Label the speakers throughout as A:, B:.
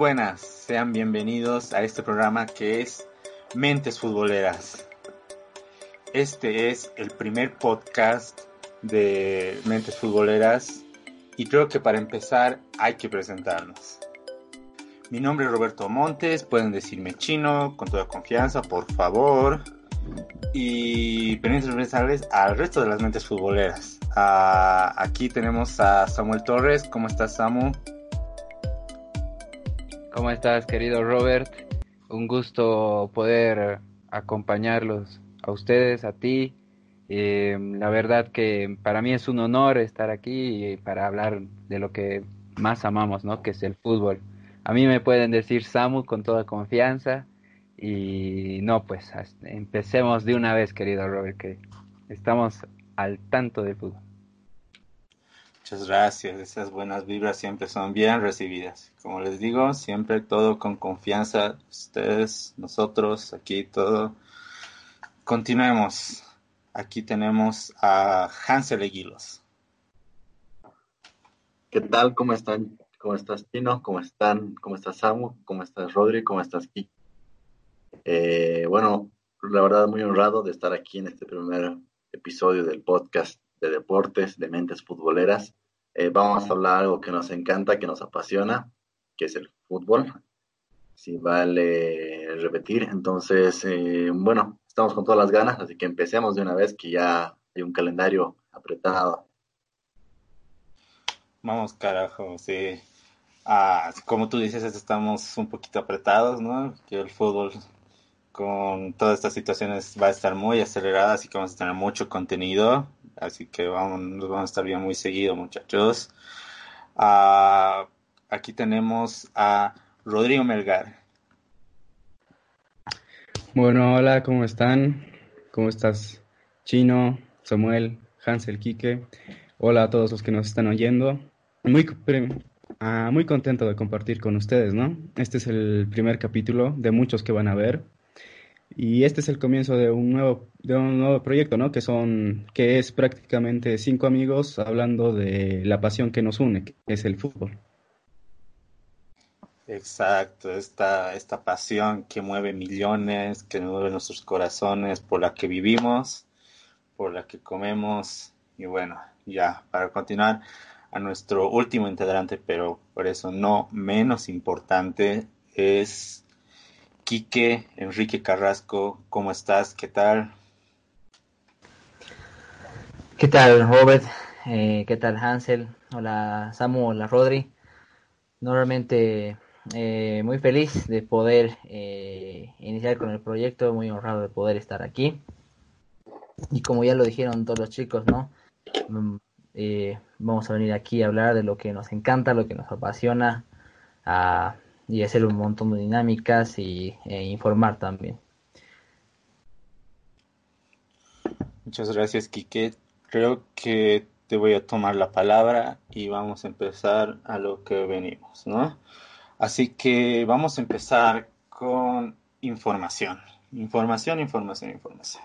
A: buenas, sean bienvenidos a este programa que es Mentes Futboleras. Este es el primer podcast de Mentes Futboleras y creo que para empezar hay que presentarnos. Mi nombre es Roberto Montes, pueden decirme chino con toda confianza, por favor. Y permítanme presentarles al resto de las mentes futboleras. Ah, aquí tenemos a Samuel Torres. ¿Cómo estás, Samu?
B: ¿Cómo estás, querido Robert? Un gusto poder acompañarlos a ustedes, a ti. Eh, la verdad que para mí es un honor estar aquí para hablar de lo que más amamos, ¿no? Que es el fútbol. A mí me pueden decir Samu con toda confianza y no, pues empecemos de una vez, querido Robert, que estamos al tanto del fútbol.
A: Muchas gracias, esas buenas vibras siempre son bien recibidas. Como les digo, siempre todo con confianza, ustedes, nosotros, aquí todo. Continuemos. Aquí tenemos a Hansel Eguilos.
C: ¿Qué tal? ¿Cómo están? ¿Cómo estás, Tino? ¿Cómo están? ¿Cómo estás, Samu? ¿Cómo estás, Rodri? ¿Cómo estás, Kiki? Eh, bueno, la verdad muy honrado de estar aquí en este primer episodio del podcast de deportes, de mentes futboleras. Eh, vamos a hablar algo que nos encanta, que nos apasiona, que es el fútbol. Si vale repetir. Entonces, eh, bueno, estamos con todas las ganas, así que empecemos de una vez que ya hay un calendario apretado.
A: Vamos, carajo, sí. Ah, como tú dices, estamos un poquito apretados, ¿no? Que el fútbol con todas estas situaciones va a estar muy acelerada, así que vamos a tener mucho contenido. Así que vamos, nos vamos a estar bien muy seguido, muchachos. Ah, aquí tenemos a Rodrigo Melgar.
D: Bueno, hola, ¿cómo están? ¿Cómo estás? Chino, Samuel, Hansel, Quique. Hola a todos los que nos están oyendo. Muy, ah, muy contento de compartir con ustedes, ¿no? Este es el primer capítulo de muchos que van a ver. Y este es el comienzo de un nuevo, de un nuevo proyecto, ¿no? Que son, que es prácticamente cinco amigos hablando de la pasión que nos une, que es el fútbol.
A: Exacto, esta, esta pasión que mueve millones, que mueve nuestros corazones, por la que vivimos, por la que comemos. Y bueno, ya, para continuar a nuestro último integrante, pero por eso no menos importante, es Quique, Enrique Carrasco, ¿cómo estás? ¿Qué tal?
E: ¿Qué tal, Robert? Eh, ¿Qué tal, Hansel? Hola, Samu, hola, Rodri. Normalmente eh, muy feliz de poder eh, iniciar con el proyecto, muy honrado de poder estar aquí. Y como ya lo dijeron todos los chicos, ¿no? Mm, vamos a venir aquí a hablar de lo que nos encanta, lo que nos apasiona, a y hacer un montón de dinámicas y e informar también.
A: Muchas gracias, Quique. Creo que te voy a tomar la palabra y vamos a empezar a lo que venimos, ¿no? Así que vamos a empezar con información. Información, información, información.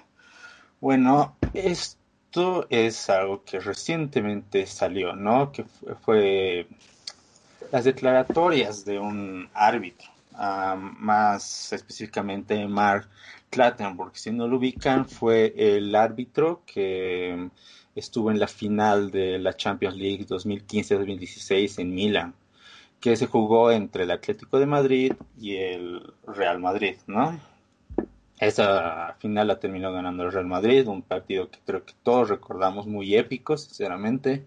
A: Bueno, esto es algo que recientemente salió, ¿no? Que fue las declaratorias de un árbitro, más específicamente Mark Clattenburg. Si no lo ubican, fue el árbitro que estuvo en la final de la Champions League 2015-2016 en Milán, que se jugó entre el Atlético de Madrid y el Real Madrid, ¿no? esa final la terminó ganando el Real Madrid, un partido que creo que todos recordamos muy épico, sinceramente.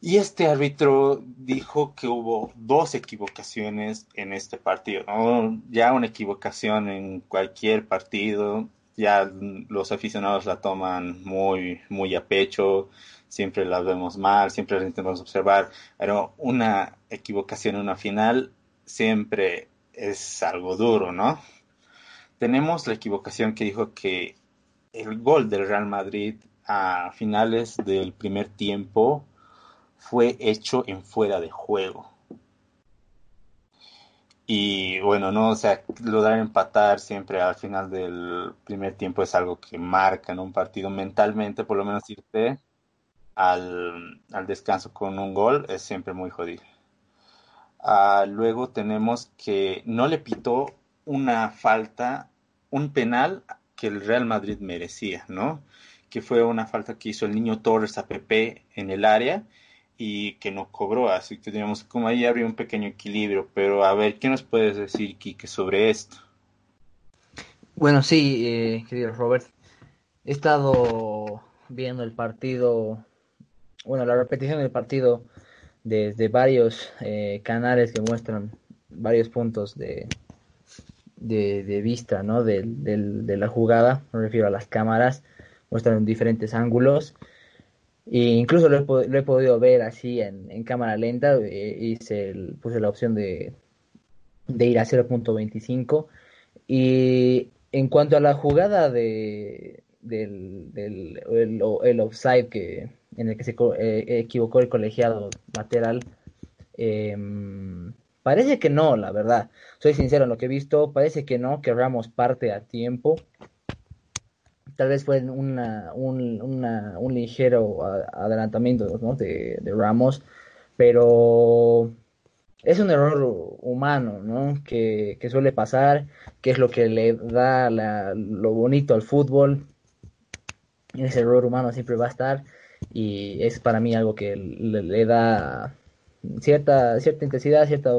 A: Y este árbitro dijo que hubo dos equivocaciones en este partido. Ya una equivocación en cualquier partido, ya los aficionados la toman muy, muy a pecho, siempre la vemos mal, siempre la intentamos observar, pero una equivocación en una final siempre es algo duro, ¿no? Tenemos la equivocación que dijo que el gol del Real Madrid a finales del primer tiempo fue hecho en fuera de juego. Y bueno, no, o sea, lograr empatar siempre al final del primer tiempo es algo que marca en un partido mentalmente, por lo menos irte al, descanso con un gol es siempre muy jodido. Ah, luego tenemos que no le pitó una falta, un penal que el Real Madrid merecía, ¿no? Que fue una falta que hizo el niño Torres a Pepe en el área y que no cobró, así que teníamos como ahí habría un pequeño equilibrio, pero a ver, ¿qué nos puedes decir, Kike, sobre esto?
E: Bueno, sí, eh, querido Robert, he estado viendo el partido bueno, la repetición del partido desde varios eh, canales que muestran varios puntos de, de, vista, ¿no? De, de, la jugada, me refiero a las cámaras, muestran diferentes ángulos. E incluso lo he, podido ver así en, cámara lenta, eh, hice puse la opción de, de ir a 0.25. Y en cuanto a la jugada de, del, del el offside que, en el que se eh, equivocó el colegiado lateral. Em, parece que no, la verdad. Soy sincero en lo que he visto. Parece que no, que Ramos parte a tiempo. Tal vez fue una, un, ligero adelantamiento de, Ramos, pero es un error humano, ¿no? Que, suele pasar, que es lo que le da lo bonito al fútbol. Ese error humano siempre va a estar y es para mí algo que le, da cierta, cierta intensidad, cierta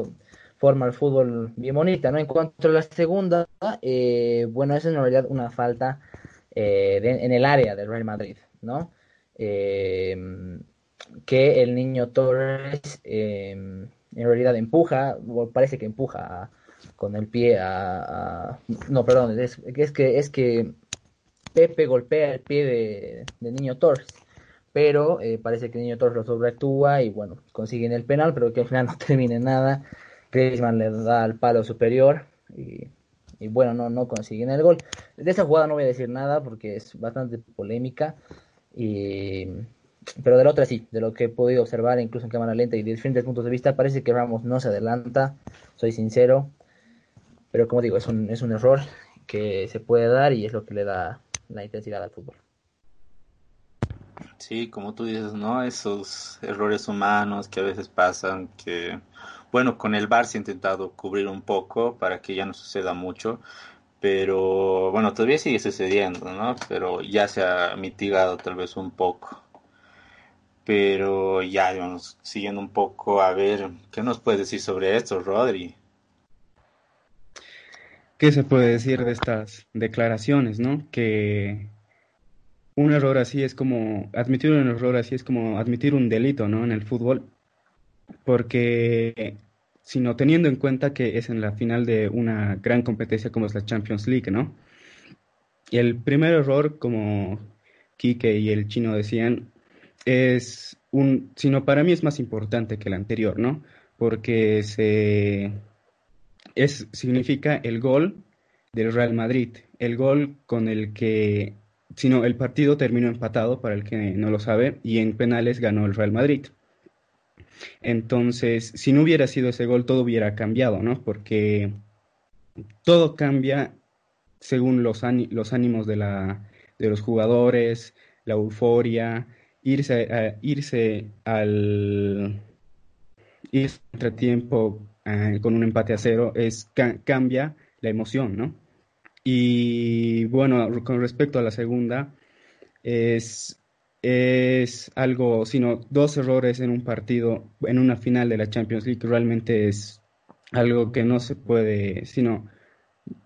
E: forma al fútbol bien bonita, ¿no? En cuanto a la segunda, eh, bueno, es en realidad una falta eh, en el área del Real Madrid, ¿no? Eh, que el niño Torres en realidad empuja, parece que empuja con el pie a, no, perdón, es, que es que Pepe golpea el pie de, de niño Torres pero eh, parece que el niño Torres lo sobreactúa y bueno, consiguen el penal, pero que al final no termine nada. Griezmann le da al palo superior y, bueno, no, no consiguen el gol. De esa jugada no voy a decir nada porque es bastante polémica, y, pero de la otra sí, de lo que he podido observar incluso en cámara lenta y de diferentes puntos de vista, parece que Ramos no se adelanta, soy sincero, pero como digo, es un, es un error que se puede dar y es lo que le da la intensidad al fútbol.
A: Sí, como tú dices, ¿no? Esos errores humanos que a veces pasan, que, bueno, con el VAR se ha intentado cubrir un poco para que ya no suceda mucho, pero bueno, todavía sigue sucediendo, ¿no? Pero ya se ha mitigado tal vez un poco. Pero ya, digamos, siguiendo un poco, a ver, ¿qué nos puedes decir sobre esto, Rodri?
D: ¿Qué se puede decir de estas declaraciones, no? Que un error así es como, admitir un error así es como admitir un delito, ¿no? En el fútbol, porque, sino teniendo en cuenta que es en la final de una gran competencia como es la Champions League, ¿no? El primer error, como Quique y el chino decían, es un, sino para mí es más importante que el anterior, ¿no? Porque se, es, significa el gol del Real Madrid, el gol con el que sino el partido terminó empatado, para el que no lo sabe, y en penales ganó el Real Madrid. Entonces, si no hubiera sido ese gol, todo hubiera cambiado, ¿no? Porque todo cambia según los, los ánimos de, la, de los jugadores, la euforia, irse, irse al irse entretiempo eh, con un empate a cero, es, cambia la emoción, ¿no? Y bueno, con respecto a la segunda, es, es algo, sino dos errores en un partido, en una final de la Champions League, realmente es algo que no se puede, sino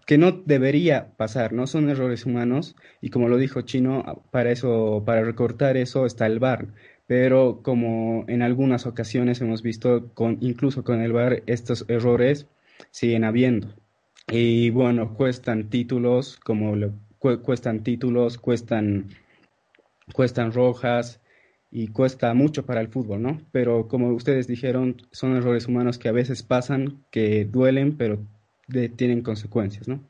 D: que no debería pasar, no son errores humanos y como lo dijo Chino, para eso, para recortar eso está el VAR, pero como en algunas ocasiones hemos visto con incluso con el VAR estos errores siguen habiendo. Y bueno, cuestan títulos, como cuestan títulos, cuestan cuestan rojas y cuesta mucho para el fútbol, ¿no? Pero como ustedes dijeron, son errores humanos que a veces pasan, que duelen, pero tienen consecuencias, ¿no?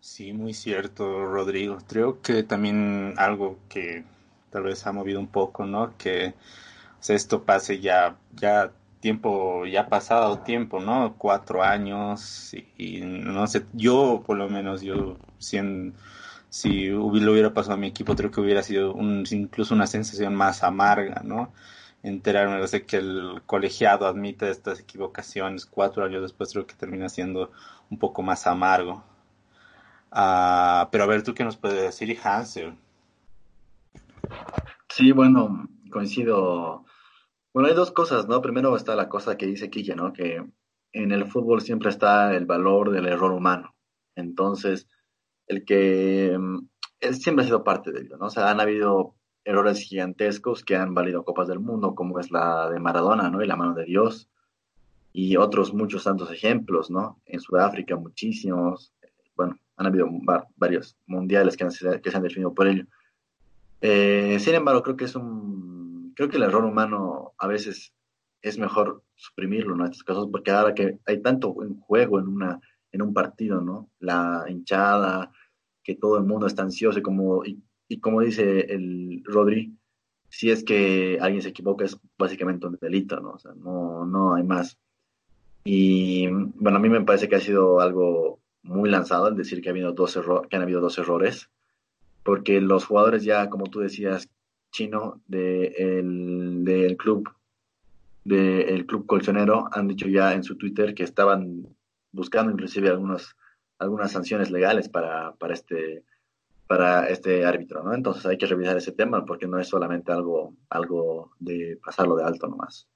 A: Sí, muy cierto, Rodrigo. Creo que también algo que tal vez ha movido un poco, ¿no? Que esto pase ya, ya tiempo, ya pasado tiempo, ¿no? Cuatro años y, no sé, yo por lo menos, yo siendo, si lo hubiera pasado a mi equipo, creo que hubiera sido un, incluso una sensación más amarga, ¿no? enterarme de que el colegiado admite estas equivocaciones cuatro años después creo que termina siendo un poco más amargo. Uh, pero a ver, ¿tú qué nos puedes decir, Hansel?
C: Sí, bueno, coincido. Bueno, hay dos cosas, ¿no? Primero está la cosa que dice Kike, ¿no? Que en el fútbol siempre está el valor del error humano. Entonces, el que mm, siempre ha sido parte de ello, ¿no? O sea, han habido errores gigantescos que han valido Copas del Mundo, como es la de Maradona, ¿no? Y la mano de Dios. Y otros muchos tantos ejemplos, ¿no? En Sudáfrica muchísimos. Bueno, han habido varios mundiales que, que, se han definido por ello. Eh, sin embargo, creo que es un... Creo que el error humano a veces es mejor suprimirlo, ¿no? En estos casos, porque ahora que hay tanto en juego en, una, en un partido, ¿no? La hinchada, que todo el mundo está ansioso y como... Y, y como dice el Rodri, si es que alguien se equivoca es básicamente un delito, ¿no? O sea, no, no hay más. Y bueno, a mí me parece que ha sido algo muy lanzado el decir que, ha habido dos que han habido dos errores, porque los jugadores ya, como tú decías, chino del de club del club colchonero han dicho ya en su Twitter que estaban buscando inclusive algunas algunas sanciones legales para, para este para este árbitro, ¿no? Entonces hay que revisar ese tema porque no es solamente algo, algo de pasarlo de alto nomás.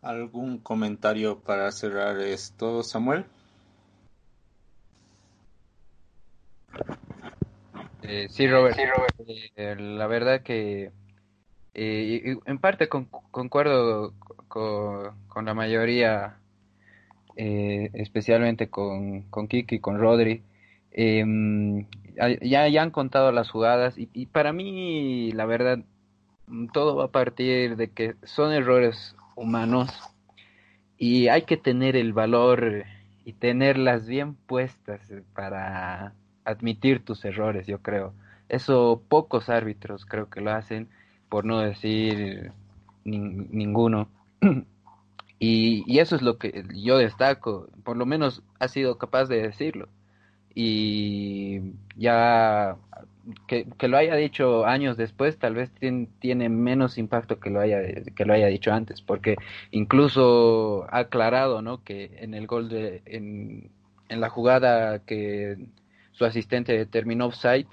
A: ¿Algún comentario para cerrar esto, Samuel?
B: Eh, sí, Robert. Eh, la verdad que eh, en parte concuerdo con, la mayoría, especialmente con, con Kiki y con Rodri. Eh, ya, ya han contado las jugadas y, para mí, la verdad, todo va a partir de que son errores humanos y hay que tener el valor y tenerlas bien puestas para admitir tus errores, yo creo. Eso pocos árbitros creo que lo hacen, por no decir ninguno. y, y, eso es lo que yo destaco, por lo menos ha sido capaz de decirlo. Y ya que, lo haya dicho años después tal vez tiene, menos impacto que lo haya que lo haya dicho antes porque incluso ha aclarado no que en el gol de en, en la jugada que su asistente determinó offside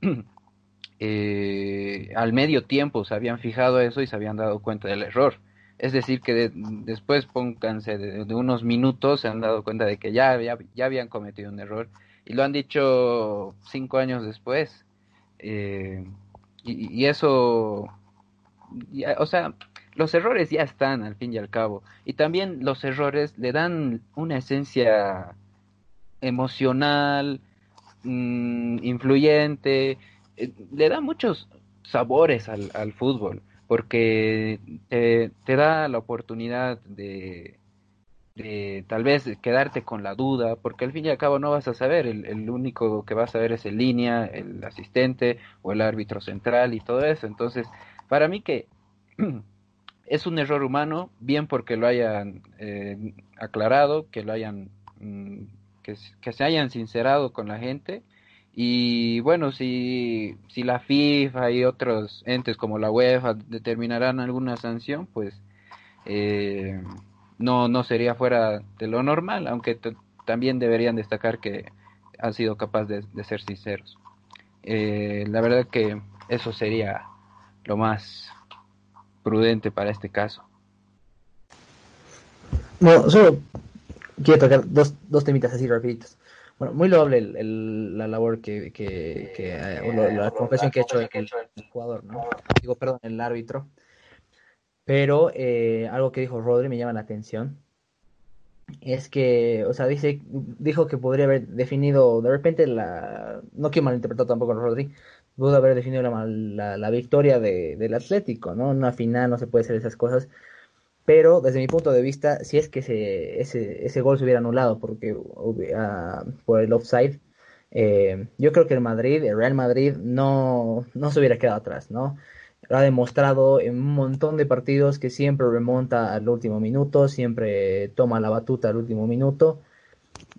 B: eh, al medio tiempo se habían fijado eso y se habían dado cuenta del error es decir, que después, pónganse de, unos minutos, se han dado cuenta de que ya, ya, habían cometido un error y lo han dicho cinco años después. Eh, y, eso, o sea, los errores ya están al fin y al cabo. Y también los errores le dan una esencia emocional, mm, influyente, eh, le da muchos sabores al, al fútbol porque te, da la oportunidad de, tal vez quedarte con la duda, porque al fin y al cabo no vas a saber, el, único que vas a ver es el línea, el asistente o el árbitro central y todo eso. Entonces, para mí que es un error humano, bien porque lo hayan eh, aclarado, que lo hayan, mm, que se hayan sincerado con la gente y bueno, si, si la FIFA y otros entes como la UEFA determinarán alguna sanción, pues eh, no, no sería fuera de lo normal, aunque también deberían destacar que han sido capaces de, ser sinceros. Eh, la verdad que eso sería lo más prudente para este caso.
E: Bueno, solo quiero tocar dos, dos temitas así rapiditos. Bueno, muy loable el, la labor que, que, que eh, la confesión que ha hecho el, el, jugador, ¿no? Digo, perdón, el árbitro. Pero eh, algo que dijo Rodri me llama la atención. Es que, o sea, dice, dijo que podría haber definido, de repente, la. No quiero malinterpretar tampoco a Rodri, pudo haber definido la, la, la victoria de, del Atlético, ¿no? Una final no se puede hacer esas cosas pero desde mi punto de vista, si es que ese, ese, ese gol se hubiera anulado porque, uh, por el offside, eh, yo creo que el Madrid, el Real Madrid, no, no se hubiera quedado atrás, ¿no? Ha demostrado en un montón de partidos que siempre remonta al último minuto, siempre toma la batuta al último minuto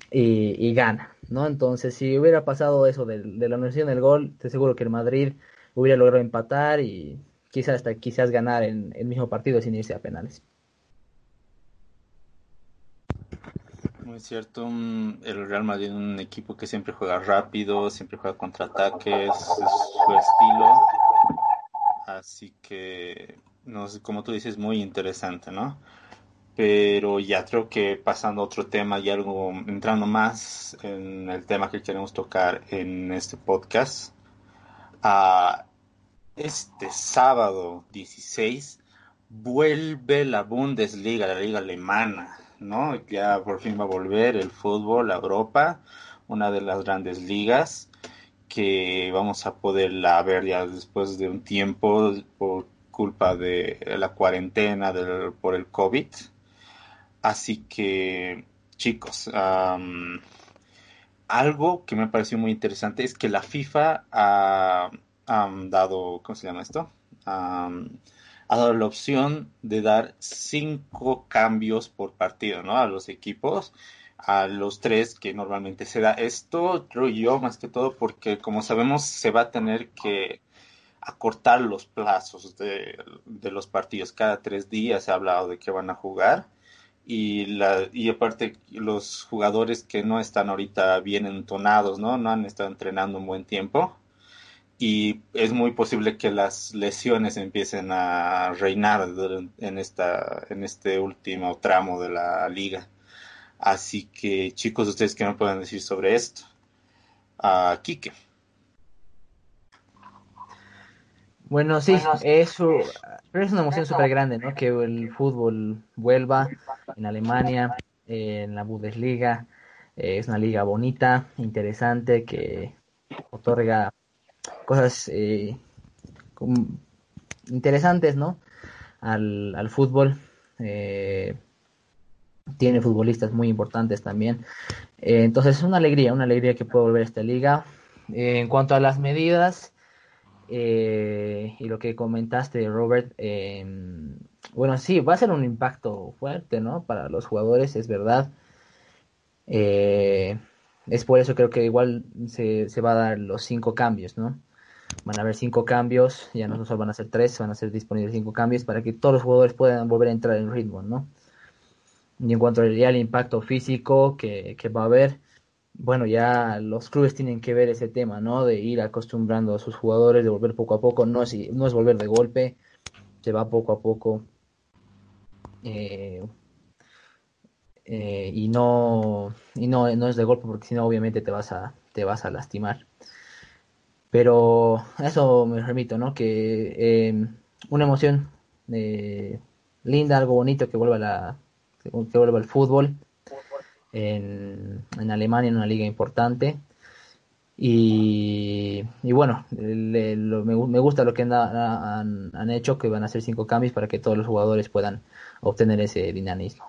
E: y, gana, ¿no? Entonces, si hubiera pasado eso de, de la anulación del gol, te aseguro que el Madrid hubiera logrado empatar y quizás hasta quizás ganar en el mismo partido sin irse a penales.
A: Muy cierto, el Real Madrid es un equipo que siempre juega rápido, siempre juega contraataques, es su estilo. Así que, no sé, como tú dices, muy interesante, ¿no? Pero ya creo que pasando a otro tema y algo, entrando más en el tema que queremos tocar en este podcast, a este sábado 16 vuelve la Bundesliga, la liga alemana ¿no? Ya por fin va a volver el fútbol a Europa, una de las grandes ligas que vamos a poderla ver ya después de un tiempo por culpa de la cuarentena del, por el COVID. Así que, chicos, algo que me pareció muy interesante es que la FIFA ha, dado, ¿cómo se llama esto? Ha dado la opción de dar cinco cambios por partido, ¿no? A los equipos, a los tres que normalmente se da. Esto creo yo más que todo porque como sabemos se va a tener que acortar los plazos de, los partidos. Cada tres días se ha hablado de que van a jugar. Y, la, y aparte los jugadores que no están ahorita bien entonados, ¿no? No han estado entrenando un buen tiempo y es muy posible que las lesiones empiecen a reinar en esta en este último tramo de la liga. Así que chicos, ustedes qué me pueden decir sobre esto. A uh, Quique.
E: Bueno, sí, es, pero es una emoción súper grande, ¿no? Que el fútbol vuelva en Alemania, en la Bundesliga. Eh, es una liga bonita, interesante, que otorga cosas eh, interesantes, ¿no? Al, al fútbol. Eh, tiene futbolistas muy importantes también. Eh, entonces es una alegría, una alegría que pueda volver a esta liga. en cuanto a las medidas y lo que comentaste, Robert, bueno, sí, va a ser un impacto fuerte, ¿no? Para los jugadores, es verdad. es por eso creo que igual se, se va a dar los cinco cambios, ¿no? Van a haber cinco cambios, ya no solo van a ser tres, van a ser disponibles cinco cambios para que todos los jugadores puedan volver a entrar en ritmo, ¿no? Y en cuanto al impacto físico que, va a haber, bueno, ya los clubes tienen que ver ese tema, ¿no? De ir acostumbrando a sus jugadores, de volver poco a poco, no es, no es volver de golpe, se va poco a poco. Eh, eh, y no y no, no es de golpe porque si no obviamente te vas a te vas a lastimar pero eso me remito, ¿no? Que eh, una emoción eh, linda, algo bonito que vuelva la que vuelva el fútbol en, en Alemania en una liga importante y, y bueno me, me, gusta lo que han, han, hecho que van a hacer cinco cambios para que todos los jugadores puedan obtener ese dinamismo,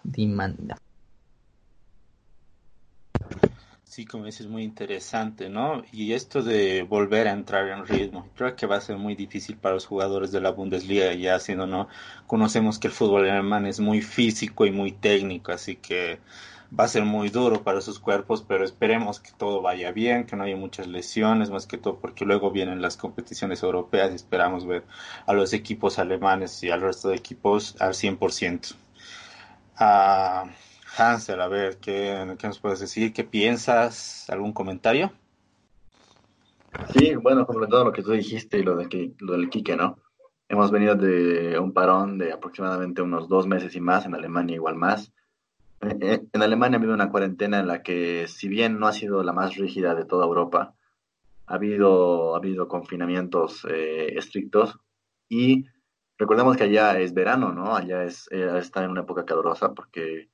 A: Sí, como dices, muy interesante, ¿no? Y esto de volver a entrar en ritmo, creo que va a ser muy difícil para los jugadores de la Bundesliga, ya siendo, ¿no? Conocemos que el fútbol alemán es muy físico y muy técnico, así que va a ser muy duro para sus cuerpos, pero esperemos que todo vaya bien, que no haya muchas lesiones, más que todo porque luego vienen las competiciones europeas y esperamos ver a los equipos alemanes y al resto de equipos al 100%. Ah... Hansel, a ver, ¿qué, nos puedes decir? ¿Qué piensas? ¿Algún comentario?
C: Sí, bueno, completando lo que tú dijiste y lo, de lo del Quique, ¿no? Hemos venido de un parón de aproximadamente unos dos meses y más, en Alemania igual más. en Alemania ha habido una cuarentena en la que, si bien no ha sido la más rígida de toda Europa, ha habido, ha habido confinamientos eh, estrictos y recordemos que allá es verano, ¿no? Allá es, eh, está en una época calurosa porque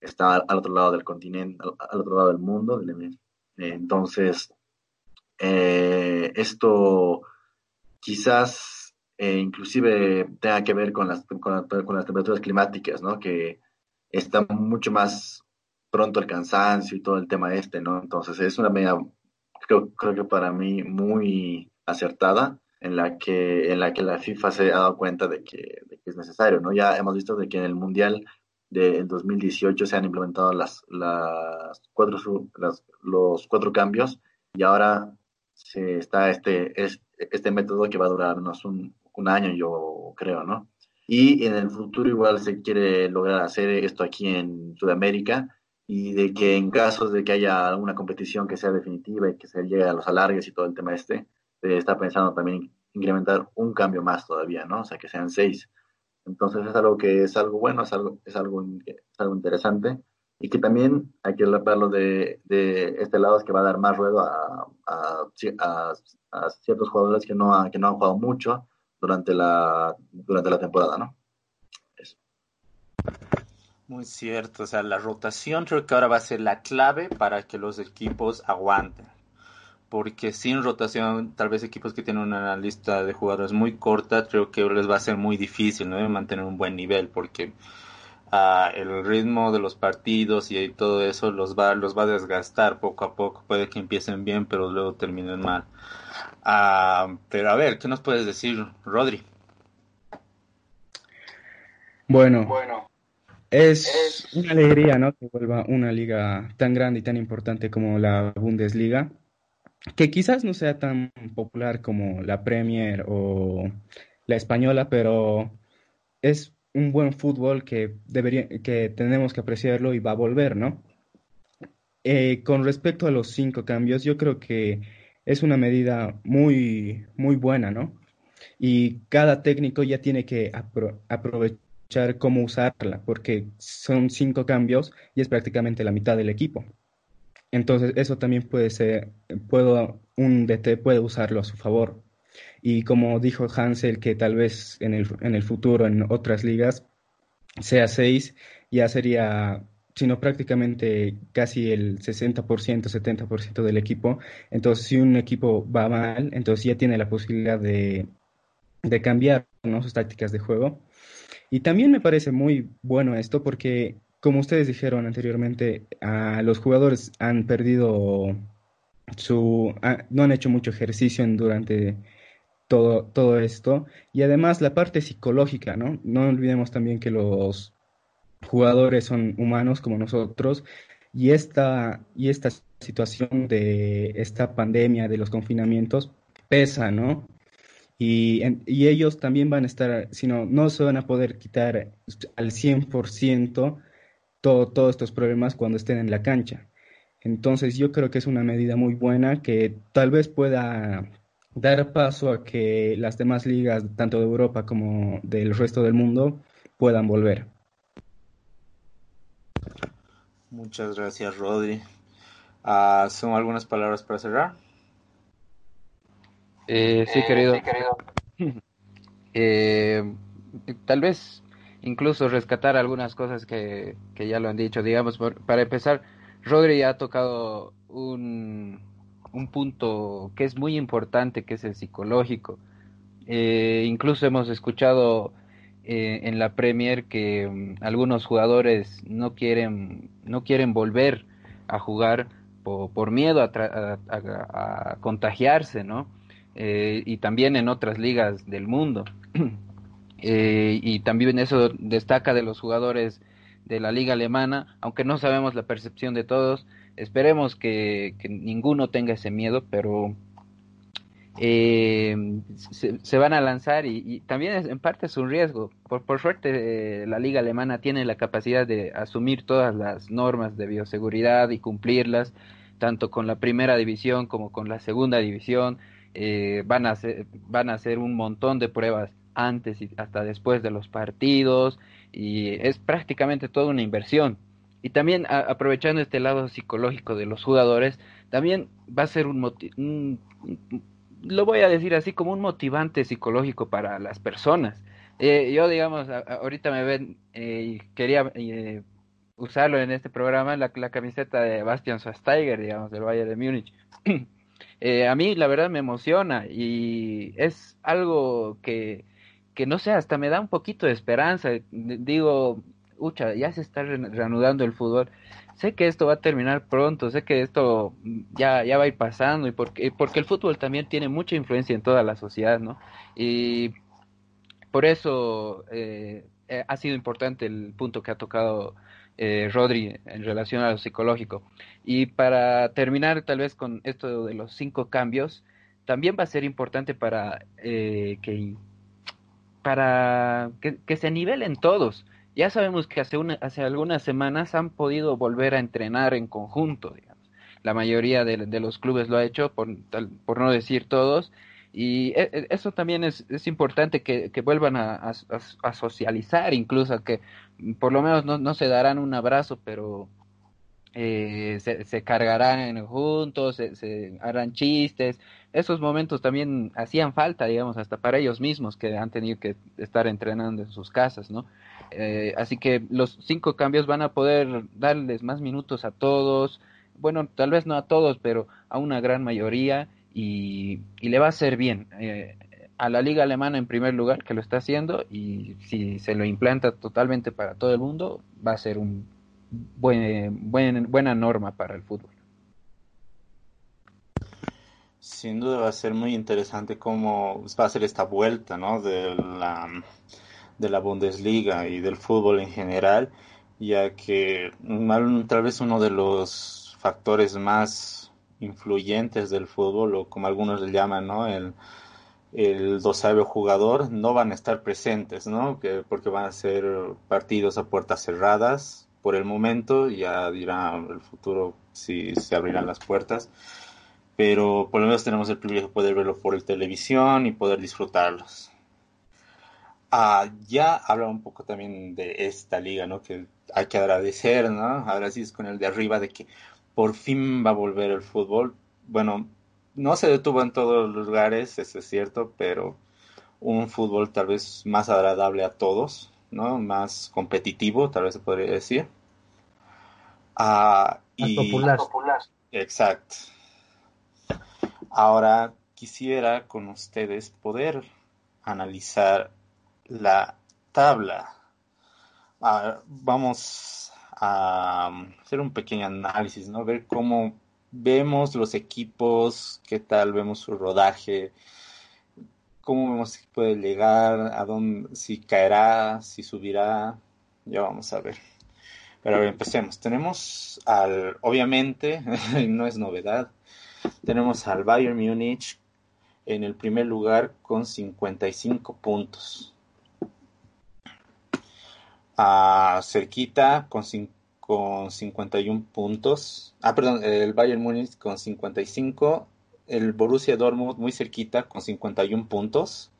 C: está al, otro lado del continente, al, otro lado del mundo. entonces, eh, esto quizás inclusive tenga que ver con las, con, las temperaturas climáticas, ¿no? Que está mucho más pronto el cansancio y todo el tema este, ¿no? Entonces es una medida creo, creo que para mí muy acertada en la que en la que la FIFA se ha dado cuenta de que, es necesario, ¿no? Ya hemos visto de que en el Mundial del 2018 se han implementado las, las cuatro, los cuatro cambios y ahora se está este, este método que va a durarnos un, un año, yo creo, ¿no? Y en el futuro igual se quiere lograr hacer esto aquí en Sudamérica y de que en casos de que haya alguna competición que sea definitiva y que se llegue a los alargues y todo el tema este, se está pensando también incrementar un cambio más todavía, ¿no? O sea, que sean seis. Entonces es algo que es algo bueno, es algo, es algo, algo interesante y que también hay que verlo de, de este lado, es que va a dar más ruedo a, a, a, ciertos jugadores que no, que no han jugado mucho durante la, durante la temporada, ¿no? Eso.
A: Muy cierto, o sea, la rotación creo que ahora va a ser la clave para que los equipos aguanten. Porque sin rotación, tal vez equipos que tienen una lista de jugadores muy corta, creo que les va a ser muy difícil ¿no? mantener un buen nivel, porque uh, el ritmo de los partidos y todo eso los va, los va a desgastar poco a poco. Puede que empiecen bien, pero luego terminen mal. Uh, pero a ver, ¿qué nos puedes decir, Rodri?
D: Bueno, bueno es una alegría, ¿no? Que vuelva una liga tan grande y tan importante como la Bundesliga, que quizás no sea tan popular como la Premier o la española, pero es un buen fútbol que debería, que tenemos que apreciarlo y va a volver, ¿no? Eh, con respecto a los cinco cambios, yo creo que es una medida muy, muy buena, ¿no? Y cada técnico ya tiene que aprovechar cómo usarla, porque son cinco cambios y es prácticamente la mitad del equipo. Entonces, eso también puede ser, puedo, un DT puede usarlo a su favor. Y como dijo Hansel, que tal vez en el, en el futuro, en otras ligas, sea seis, ya sería, sino prácticamente casi el 60%, 70% del equipo. Entonces, si un equipo va mal, entonces ya tiene la posibilidad de, de cambiar sus tácticas de juego y también me parece muy bueno esto porque, como ustedes dijeron anteriormente, los jugadores han perdido su... no han hecho mucho ejercicio durante todo, todo esto. Y además la parte psicológica, ¿no? No olvidemos también que los jugadores son humanos como nosotros y esta, y esta situación de esta pandemia, de los confinamientos, pesa, ¿no? Y, y, ellos también van a estar, sino no se van a poder quitar al 100% todo, todos estos problemas cuando estén en la cancha. Entonces yo creo que es una medida muy buena que tal vez pueda dar paso a que las demás ligas, tanto de Europa como del resto del mundo, puedan volver.
A: Muchas gracias, Rodri. Ah, ¿Son algunas palabras para cerrar?
B: Eh, sí, querido. Eh, tal vez incluso rescatar algunas cosas que, ya lo han dicho. Digamos, para empezar, Rodri ha tocado un, un punto que es muy importante, que es el psicológico. Eh, incluso hemos escuchado en la Premier que mm, algunos jugadores no quieren, no quieren volver a jugar por, miedo a, contagiarse, ¿no? Eh, y también en otras ligas del mundo. Eh, y también eso destaca de los jugadores de la liga alemana, aunque no sabemos la percepción de todos, esperemos que, ninguno tenga ese miedo, pero eh, se, van a lanzar y, también en parte es un riesgo. Por, por suerte la liga alemana tiene la capacidad de asumir todas las normas de bioseguridad y cumplirlas, tanto con la primera división como con la segunda división. Eh, van, a hacer, van a hacer un montón de pruebas antes y hasta después de los partidos y es prácticamente toda una inversión Y también aprovechando este lado psicológico de los jugadores, también va a ser un, un, lo voy a decir así como un motivante psicológico para las personas. Eh, yo, digamos, ahorita me ven eh, y quería eh, usarlo en este programa, la, la camiseta de Bastian Schweinsteiger, digamos, del Bayern de Múnich. a mí, la verdad, me emociona y es algo que, que, no sé, hasta me da un poquito de esperanza. Digo, ucha, ya se está reanudando el fútbol sé que esto va a terminar pronto, sé que esto ya, ya va a ir pasando y porque, porque el fútbol también tiene mucha influencia en toda la sociedad, ¿no? Y por eso eh, eh, ha sido importante el punto que ha tocado eh, Rodri en relación a lo psicológico. Y para terminar tal vez con esto de los cinco cambios, también va a ser importante para que para que, que se nivelen todos ya sabemos que hace, una, hace algunas semanas han podido volver a entrenar en conjunto, digamos. La mayoría de, los clubes lo ha hecho, por, por no decir todos, y e, e, eso también es, es importante que, vuelvan a, socializar, incluso que por lo menos no, no se darán un abrazo, pero eh, se, cargarán juntos, se, se, harán chistes. Esos momentos también hacían falta, digamos, hasta para ellos mismos que han tenido que estar entrenando en sus casas, ¿no? Eh, así que los cinco cambios van a poder darles más minutos a todos, bueno, tal vez no a todos, pero a una gran mayoría y, le va a hacer bien. Eh, a la liga alemana en primer lugar que lo está haciendo y si se lo implanta totalmente para todo el mundo va a ser un buen, buen, buena norma para el fútbol.
A: Sin duda va a ser muy interesante cómo va a ser esta vuelta, ¿no? De la de la Bundesliga y del fútbol en general, ya que tal vez uno de los factores más influyentes del fútbol, o como algunos le llaman, ¿no? El, el dosable jugador, no van a estar presentes, ¿no? Que, porque van a ser partidos a puertas cerradas por el momento, ya dirá el futuro si se abrirán las puertas, pero por lo menos tenemos el privilegio de poder verlo por el televisión y poder disfrutarlos. Ah, ya habla un poco también de esta liga, ¿no? Que hay que agradecer, ¿no? Ahora sí es con el de arriba de que por fin va a volver el fútbol. Bueno, no se detuvo en todos los lugares, eso es cierto, pero un fútbol tal vez más agradable a todos, ¿no? Más competitivo, tal vez se podría decir. Ah, y...
E: popular.
A: Exacto. Ahora quisiera con ustedes poder analizar la tabla. vamos a hacer un pequeño análisis, ¿no? Ver cómo vemos los equipos, qué tal vemos su rodaje, cómo vemos si puede llegar, a dónde, si caerá, si subirá, ya vamos a ver. Pero empecemos. Tenemos al, obviamente, no es novedad, tenemos al Bayern Múnich en el primer lugar con 55 puntos a cerquita con, con 51 puntos. Ah, perdón, el Bayern Múnich con 55. El Borussia Dortmund muy cerquita con 51 puntos.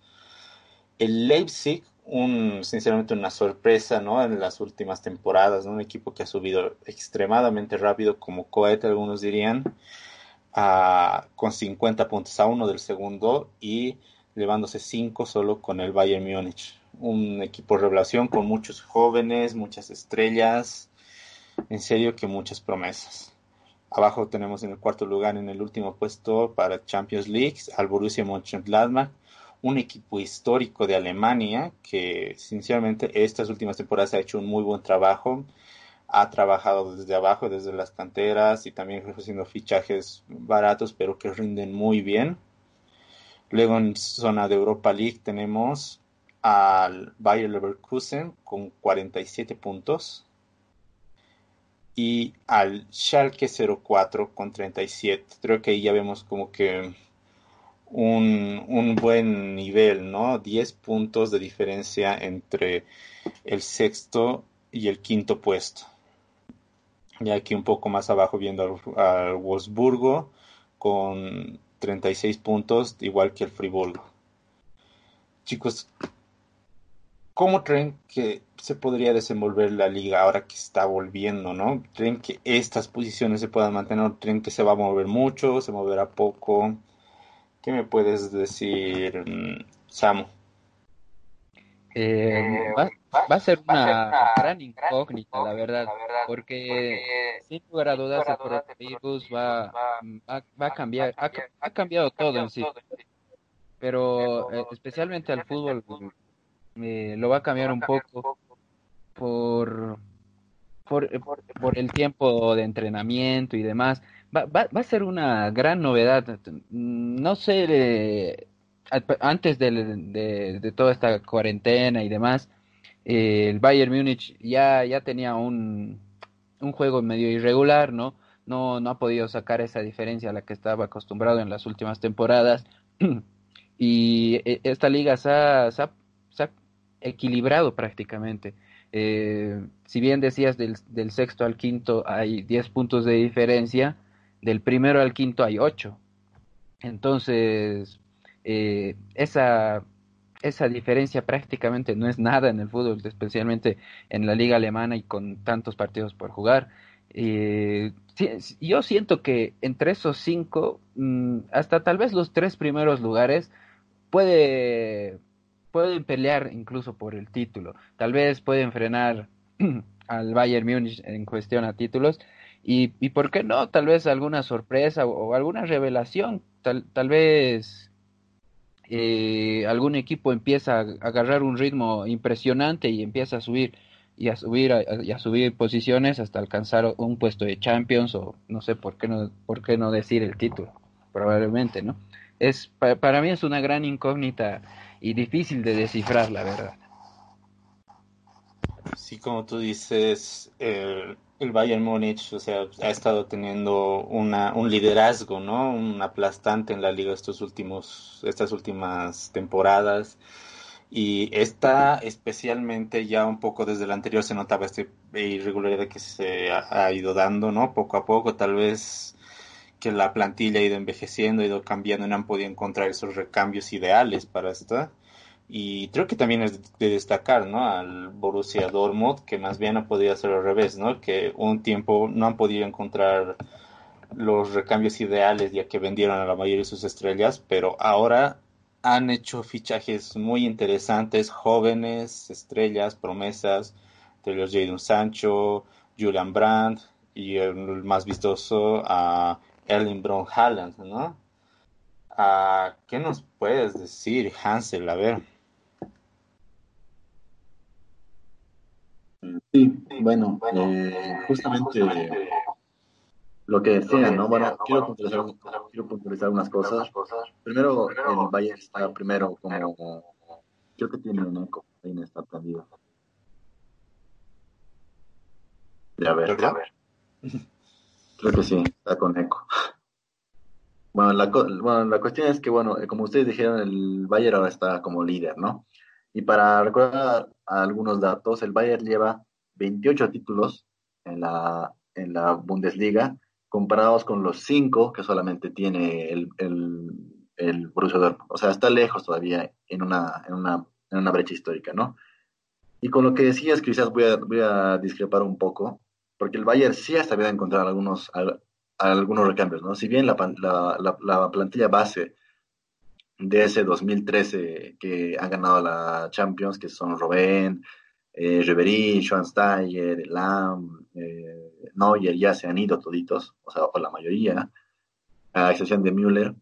A: El Leipzig, un, sinceramente una sorpresa ¿no? en las últimas temporadas, un equipo que ha subido extremadamente rápido, como cohete algunos dirían, con 50 puntos a uno del segundo y llevándose 5 solo con el Bayern Múnich un equipo revelación con muchos jóvenes, muchas estrellas, en serio que muchas promesas. Abajo tenemos en el cuarto lugar en el último puesto para Champions League al Borussia Mönchengladbach, un equipo histórico de Alemania que sinceramente estas últimas temporadas ha hecho un muy buen trabajo. Ha trabajado desde abajo, desde las canteras y también haciendo fichajes baratos pero que rinden muy bien. Luego en zona de Europa League tenemos al Bayer Leverkusen con 47 puntos y al Schalke 04 con 37. Creo que ahí ya vemos como que un, un, buen nivel, ¿no? 10 puntos de diferencia entre el sexto y el quinto puesto. Y aquí un poco más abajo viendo al, al Wolfsburgo con 36 puntos, igual que el Friburgo. Chicos, ¿cómo creen que se podría desenvolver la liga ahora que está volviendo, no? ¿Creen que estas posiciones se puedan mantener? ¿Creen que se va a mover mucho? ¿Se moverá poco? ¿Qué me puedes decir, mm, Samu?
B: Eh, va, a ser una gran incógnita, la verdad, porque sin lugar a dudas el coronavirus va, va, va a cambiar, ha, ha, cambiado todo en sí, pero eh, especialmente al fútbol eh, lo va a cambiar un poco por, por, por, el tiempo de entrenamiento y demás. Va, va, va a ser una gran novedad. No sé, antes de, de, toda esta cuarentena y demás, eh, el Bayern Múnich ya, ya tenía un, un juego medio irregular, ¿no? ¿no? No ha podido sacar esa diferencia a la que estaba acostumbrado en las últimas temporadas. y eh, esta liga se ha, equilibrado prácticamente. Eh, si bien decías del, del, sexto al quinto hay 10 puntos de diferencia, del primero al quinto hay 8. Entonces, esa, esa diferencia prácticamente no es nada en el fútbol, especialmente en la liga alemana y con tantos partidos por jugar. Eh, yo siento que entre esos cinco, mm, hasta tal vez los tres primeros lugares, puede, pueden pelear incluso por el título. Tal vez pueden frenar al Bayern Múnich en cuestión a títulos. Y, y por qué no, tal vez alguna sorpresa o, alguna revelación. Tal, tal vez eh, algún equipo empieza a agarrar un ritmo impresionante y empieza a subir y a subir y a subir posiciones hasta alcanzar un puesto de Champions o no sé por qué no por qué no decir el título probablemente no es para, mí es una gran incógnita y difícil de descifrar la verdad
A: sí como tú dices eh, el Bayern Múnich, o sea, ha estado teniendo una, un liderazgo, ¿no? Un aplastante en la liga estos últimos, estas últimas temporadas. Y esta especialmente ya un poco desde el anterior se notaba esta irregularidad que se ha, ido dando, ¿no? Poco a poco, tal vez que la plantilla ha ido envejeciendo, ha ido cambiando y no han podido encontrar esos recambios ideales para esta y creo que también es de destacar, ¿no? Al Borussia Dortmund, que más bien ha podido hacer al revés, ¿no? Que un tiempo no han podido encontrar los recambios ideales ya que vendieron a la mayoría de sus estrellas, pero ahora han hecho fichajes muy interesantes, jóvenes, estrellas, promesas, de los Jadon Sancho, Julian Brandt y el más vistoso a Erling Braun Haaland, ¿no? Ah, ¿Qué nos puedes decir, Hansel? A ver.
C: Sí, bueno, eh, justamente lo que decía, ¿no? Bueno, quiero puntualizar, quiero puntualizar unas cosas. Primero, el Bayern está primero como... Creo que tiene un eco, ahí no está prendido. Ya ver, ya ver. Creo que sí, está con eco. Bueno la, bueno, la cuestión es que, bueno, como ustedes dijeron, el Bayern ahora está como líder, ¿no? Y para recordar algunos datos, el Bayern lleva 28 títulos en la, en la Bundesliga, comparados con los 5 que solamente tiene el, el, el Borussia Dortmund. O sea, está lejos todavía en una, en una, en una brecha histórica, ¿no? Y con lo que decías, quizás voy a, voy a discrepar un poco, porque el Bayern sí ha sabido encontrar algunos, algunos recambios, ¿no? Si bien la, la, la plantilla base de ese 2013 que han ganado la Champions, que son Robben, eh, Ribery, Schwansteiger, Lam, eh, Neuer, ya se han ido toditos, o sea, o la mayoría, a excepción de Müller.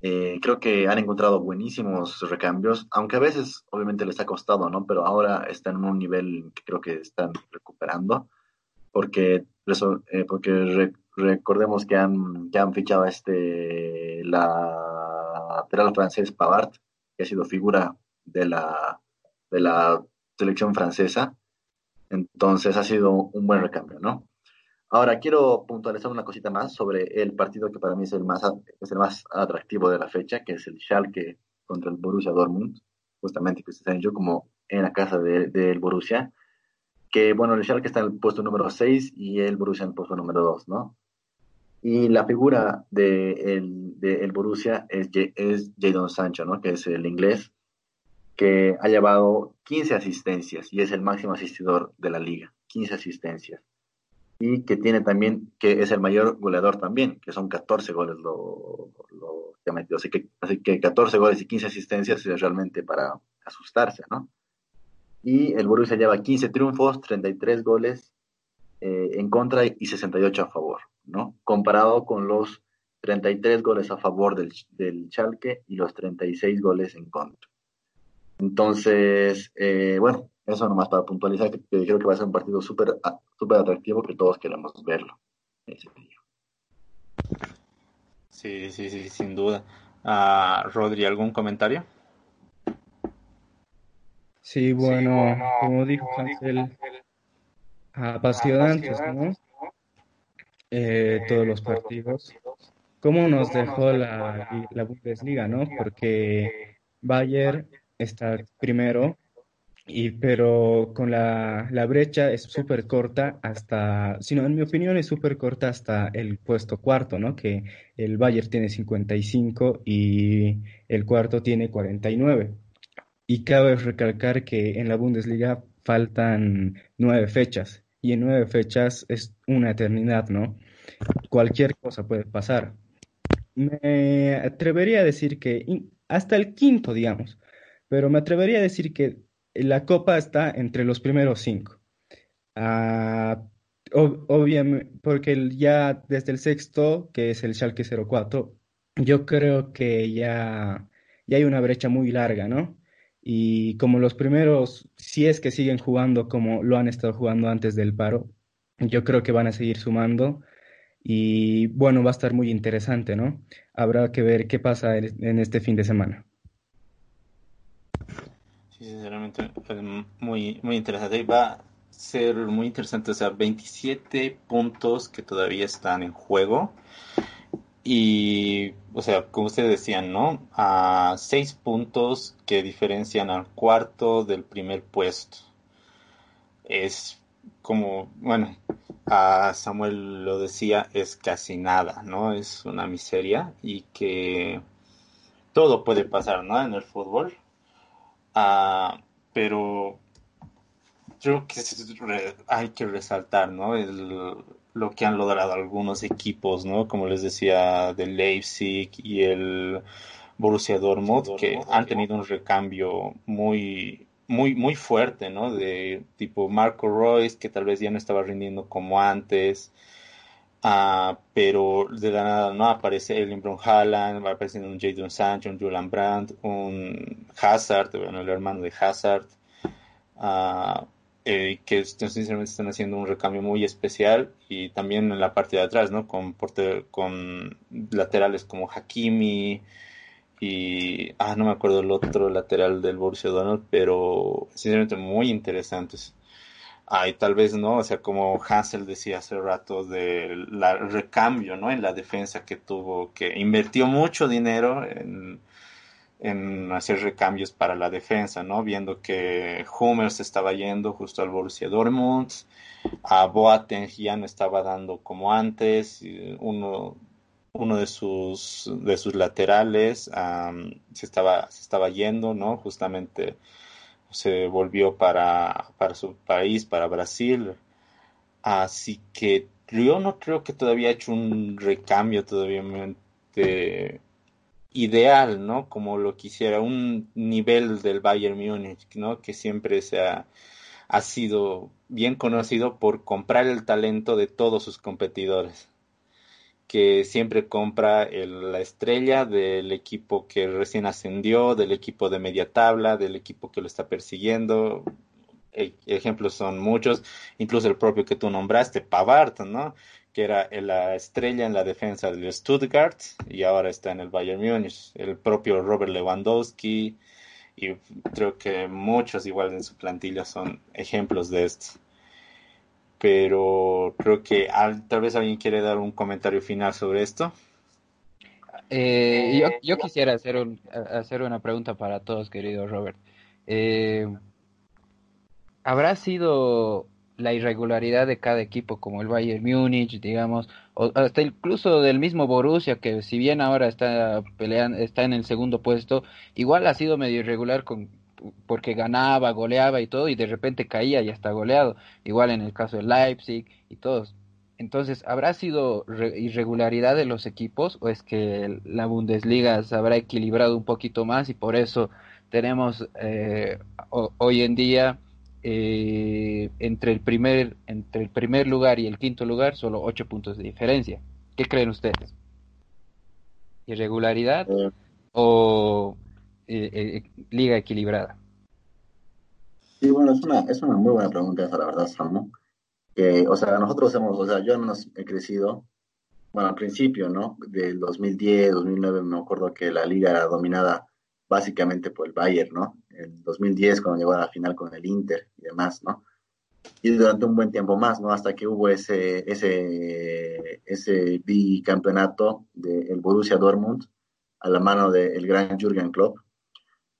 C: Eh, creo que han encontrado buenísimos recambios, aunque a veces obviamente les ha costado, ¿no? Pero ahora están en un nivel que creo que están recuperando, porque, eh, porque recordemos que han, que han fichado este, la lateral francés Pavard, que ha sido figura de la, de la selección francesa. Entonces ha sido un buen recambio, ¿no? Ahora quiero puntualizar una cosita más sobre el partido que para mí es el más, es el más atractivo de la fecha, que es el Schalke contra el Borussia Dortmund, justamente que se yo como en la casa del de, Borussia, que bueno, el Schalke está en el puesto número 6 y el Borussia en el puesto número 2, ¿no? Y la figura de de el Borussia es, es Jadon Sancho, ¿no? Que es el inglés, que ha llevado 15 asistencias y es el máximo asistidor de la liga, 15 asistencias. Y que tiene también, que es el mayor goleador también, que son 14 goles lo, que ha metido. Así que, así que 14 goles y 15 asistencias es realmente para asustarse, ¿no? Y el Borussia lleva 15 triunfos, 33 goles eh, en contra y 68 a favor, ¿no? Comparado con los 33 goles a favor del, del Schalke y los 36 goles en contra. Entonces, eh, bueno, eso nomás para puntualizar que, creo que va a ser un partido súper super atractivo que todos queremos verlo ese
A: Sí, sí, sí, sin duda. Uh, Rodri, ¿algún comentario?
D: Sí, bueno, como dijo Ángel, apasionantes, ¿no? Eh, todos los partidos. ¿Cómo nos dejó la, la Bundesliga, no? Porque Bayern está primero, y, pero con la, la brecha es súper corta hasta, sino en mi opinión es súper corta hasta el puesto cuarto, ¿no? Que el Bayern tiene 55 y el cuarto tiene 49. Y cabe recalcar que en la Bundesliga faltan nueve fechas y en nueve fechas es una eternidad, ¿no? Cualquier cosa puede pasar. Me atrevería a decir que hasta el quinto, digamos, pero me atrevería a decir que la copa está entre los primeros cinco. Ah, obviamente, porque ya desde el sexto, que es el Schalke 04, yo creo que ya, ya hay una brecha muy larga, ¿no? Y como los primeros, si es que siguen jugando como lo han estado jugando antes del paro, yo creo que van a seguir sumando. Y bueno, va a estar muy interesante, ¿no? Habrá que ver qué pasa en este fin de semana.
A: Sí, sinceramente, muy, muy interesante. Va a ser muy interesante, o sea, 27 puntos que todavía están en juego. Y, o sea, como ustedes decían, ¿no? A seis puntos que diferencian al cuarto del primer puesto. Es como, bueno, a Samuel lo decía, es casi nada, ¿no? Es una miseria y que todo puede pasar, ¿no? En el fútbol. Ah, pero creo que hay que resaltar, ¿no? El, lo que han logrado algunos equipos, ¿no? Como les decía, del Leipzig y el Borussia Dortmund, que han tenido un recambio muy, muy, muy fuerte, ¿no? De tipo Marco Royce, que tal vez ya no estaba rindiendo como antes, ah, pero de la nada no aparece el Brown Haaland, va apareciendo un Jadon Sancho, un Julian Brandt, un Hazard, bueno, el hermano de Hazard, uh, eh, que sinceramente están haciendo un recambio muy especial y también en la parte de atrás, ¿no? Con, con laterales como Hakimi y, ah, no me acuerdo el otro lateral del Borussia Dortmund, pero sinceramente muy interesantes. Ah, y tal vez, ¿no? O sea, como Hansel decía hace rato del recambio, ¿no? En la defensa que tuvo, que invirtió mucho dinero en en hacer recambios para la defensa, ¿no? Viendo que Hummels se estaba yendo justo al Borussia Dortmund, a Boateng ya no estaba dando como antes, uno, uno de sus de sus laterales se estaba se estaba yendo, ¿no? Justamente se volvió para para su país, para Brasil. Así que yo no creo que todavía ha hecho un recambio todavía ideal, ¿no? Como lo quisiera, un nivel del Bayern Múnich, ¿no? Que siempre se ha, sido bien conocido por comprar el talento de todos sus competidores. Que siempre compra la estrella del equipo que recién ascendió, del equipo de media tabla, del equipo que lo está persiguiendo. E, ejemplos son muchos, incluso el propio que tú nombraste, Pavard, ¿no? Que era la estrella en la defensa del Stuttgart y ahora está en el Bayern Múnich. El propio Robert Lewandowski y creo que muchos igual en su plantilla son ejemplos de esto. Pero creo que tal vez alguien quiere dar un comentario final sobre esto.
B: Eh, yo, quisiera hacer, un, hacer una pregunta para todos, querido Robert. Eh, ¿Habrá sido la irregularidad de cada equipo, como el Bayern Múnich, digamos, o hasta incluso del mismo Borussia, que si bien ahora está peleando, está en el segundo puesto, igual ha sido medio irregular con, porque ganaba, goleaba y todo, y de repente caía y hasta goleado. Igual en el caso de Leipzig y todos. Entonces, ¿habrá sido irregularidad de los equipos o es que la Bundesliga se habrá equilibrado un poquito más y por eso tenemos eh, hoy en día eh, entre, el primer, entre el primer lugar y el quinto lugar solo ocho puntos de diferencia? ¿Qué creen ustedes? ¿Irregularidad eh. o liga equilibrada?
C: Sí, bueno, es una, es una muy buena pregunta esa, la verdad, Samu o sea, nosotros hemos, o sea, yo menos he crecido, bueno, al principio, ¿no? Del 2010, 2009, me acuerdo que la liga era dominada básicamente por el Bayern, ¿no? En 2010, cuando llegó a la final con el Inter y demás, ¿no? Y durante un buen tiempo más, ¿no? Hasta que hubo ese, ese, ese bicampeonato del Borussia Dortmund a la mano del gran Jürgen Klopp.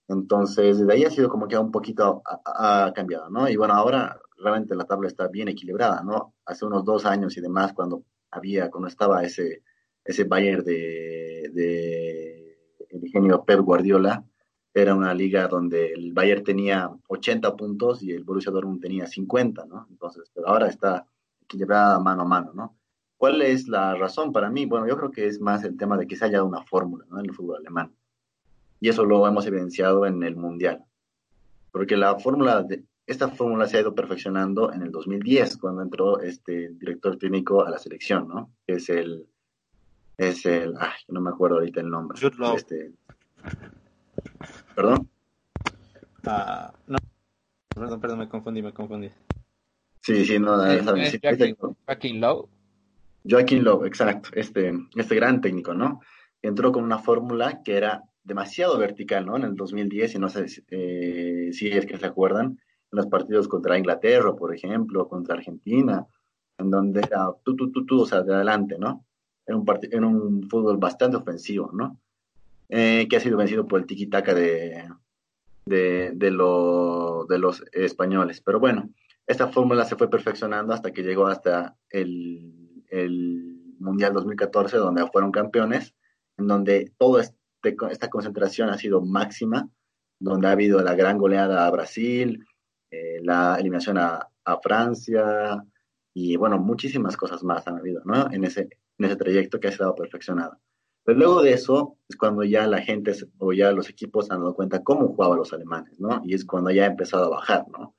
C: Entonces, desde ahí ha sido como que un poquito ha cambiado, ¿no? Y bueno, ahora realmente la tabla está bien equilibrada, ¿no? Hace unos dos años y demás, cuando había, cuando estaba ese, ese Bayern de, de el ingenio Pep Guardiola, era una liga donde el Bayern tenía 80 puntos y el Borussia Dortmund tenía 50, ¿no? Entonces, pero ahora está equilibrada mano a mano, ¿no? ¿Cuál es la razón para mí? Bueno, yo creo que es más el tema de que se haya una fórmula, ¿no? En el fútbol alemán. Y eso lo hemos evidenciado en el Mundial. Porque la fórmula de, esta fórmula se ha ido perfeccionando en el 2010, cuando entró este director técnico a la selección, ¿no? Es el, es el, ay, no me acuerdo ahorita el nombre. Este, ¿Perdón?
A: Ah, no, perdón, perdón, me confundí, me confundí.
C: Sí, sí, no,
B: es, Joaquín, Lowe.
C: Joaquín Lowe, exacto, este, este gran técnico, ¿no? Entró con una fórmula que era demasiado vertical, ¿no? En el 2010, y no sé eh, si es que se acuerdan, en los partidos contra Inglaterra, por ejemplo, contra Argentina, en donde era tú, tú, tú, tú, o sea, de adelante, ¿no? Era un, en un fútbol bastante ofensivo, ¿no? Eh, que ha sido vencido por el tiki-taka de, de, de, lo, de los españoles. Pero bueno, esta fórmula se fue perfeccionando hasta que llegó hasta el, el Mundial 2014, donde fueron campeones, en donde toda este, esta concentración ha sido máxima, donde ha habido la gran goleada a Brasil, eh, la eliminación a, Francia y bueno, muchísimas cosas más han habido, ¿no? En ese, en ese trayecto que ha estado perfeccionado. Pero luego de eso es cuando ya la gente o ya los equipos han dado cuenta cómo jugaban los alemanes, ¿no? Y es cuando ya ha empezado a bajar, ¿no?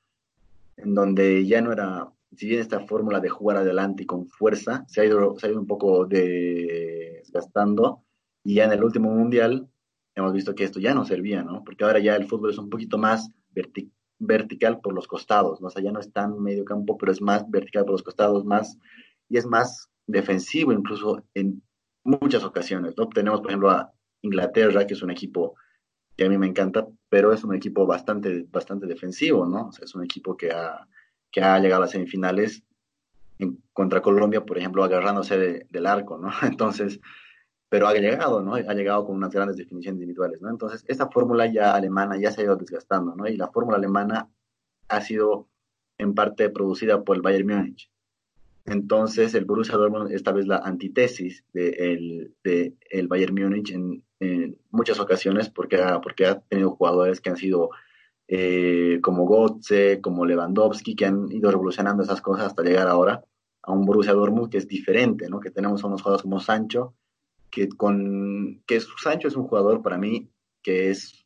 C: En donde ya no era, si bien esta fórmula de jugar adelante y con fuerza se ha ido, se ha ido un poco desgastando y ya en el último mundial hemos visto que esto ya no servía, ¿no? Porque ahora ya el fútbol es un poquito más vertical vertical por los costados, ¿no? O sea, ya no es tan medio campo, pero es más vertical por los costados, más, y es más defensivo incluso en muchas ocasiones, ¿no? Tenemos, por ejemplo, a Inglaterra, que es un equipo que a mí me encanta, pero es un equipo bastante, bastante defensivo, ¿no? O sea, es un equipo que ha, que ha llegado a las semifinales contra Colombia, por ejemplo, agarrándose del arco, ¿no? Entonces, pero ha llegado, ¿no? Ha llegado con unas grandes definiciones individuales, ¿no? Entonces, esta fórmula ya alemana ya se ha ido desgastando, ¿no? Y la fórmula alemana ha sido en parte producida por el Bayern Múnich. Entonces, el Borussia Dortmund esta vez la antítesis del de el Bayern Múnich en, muchas ocasiones porque ha, porque ha tenido jugadores que han sido eh, como Götze, como Lewandowski, que han ido revolucionando esas cosas hasta llegar ahora a un Borussia Dortmund que es diferente, ¿no? Que tenemos a unos jugadores como Sancho, que con que Sancho es un jugador para mí que es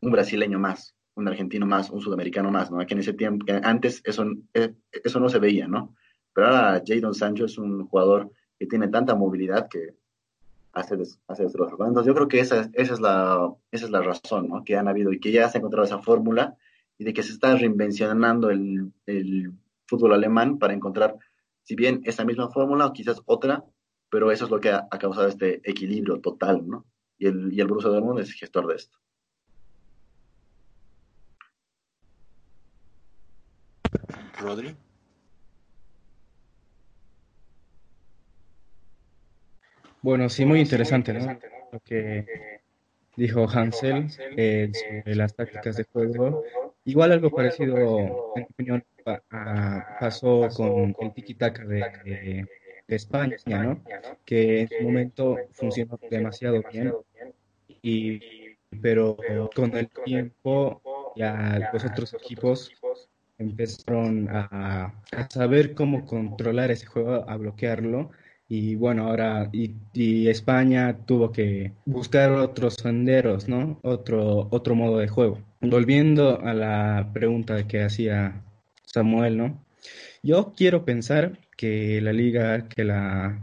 C: un brasileño más, un argentino más, un sudamericano más, ¿no? Que en ese tiempo, que antes eso, eh, eso no se veía, ¿no? Pero ahora Jadon Sancho es un jugador que tiene tanta movilidad que hace, hace destrozos. Entonces yo creo que esa, esa, es la, esa es la razón, ¿no? Que han habido y que ya se ha encontrado esa fórmula y de que se está reinvencionando el, el fútbol alemán para encontrar, si bien esa misma fórmula o quizás otra, pero eso es lo que ha, causado este equilibrio total, ¿no? Y el, y el Borussia Dortmund es gestor de esto.
A: Rodri.
D: Bueno, sí, muy interesante, ¿no? Lo que dijo Hansel eh, sobre las tácticas de juego. Igual algo parecido, en mi opinión, pasó con el tiki-taka de, de España, ¿no? Que en su momento funcionó demasiado bien, y, pero con el tiempo ya los otros equipos empezaron a, saber cómo controlar ese juego, a bloquearlo. Y bueno, ahora y, España tuvo que buscar otros senderos, ¿no? Otro, otro modo de juego. Volviendo a la pregunta que hacía Samuel, ¿no? Yo quiero pensar que la liga, que la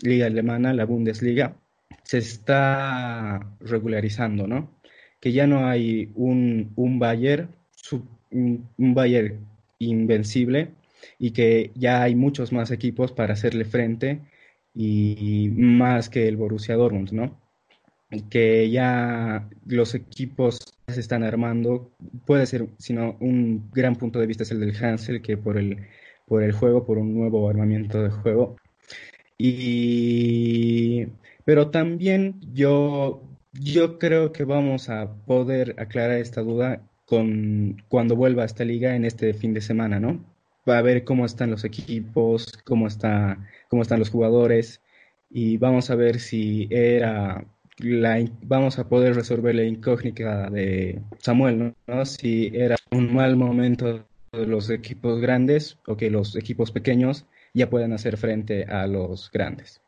D: liga alemana, la Bundesliga, se está regularizando, ¿no? Que ya no hay un, un Bayern, un, Bayern invencible y que ya hay muchos más equipos para hacerle frente y más que el Borussia Dortmund, ¿no? Que ya los equipos se están armando, puede ser, sino un gran punto de vista es el del Hansel, que por el, por el juego, por un nuevo armamiento de juego. Y, pero también yo, yo creo que vamos a poder aclarar esta duda con, cuando vuelva a esta liga en este fin de semana, ¿no? Va a ver cómo están los equipos, cómo, está, cómo están los jugadores y vamos a ver si era la, vamos a poder resolver la incógnita de Samuel, ¿no? Si era un mal momento de los equipos grandes o que los equipos pequeños ya puedan hacer frente a los grandes.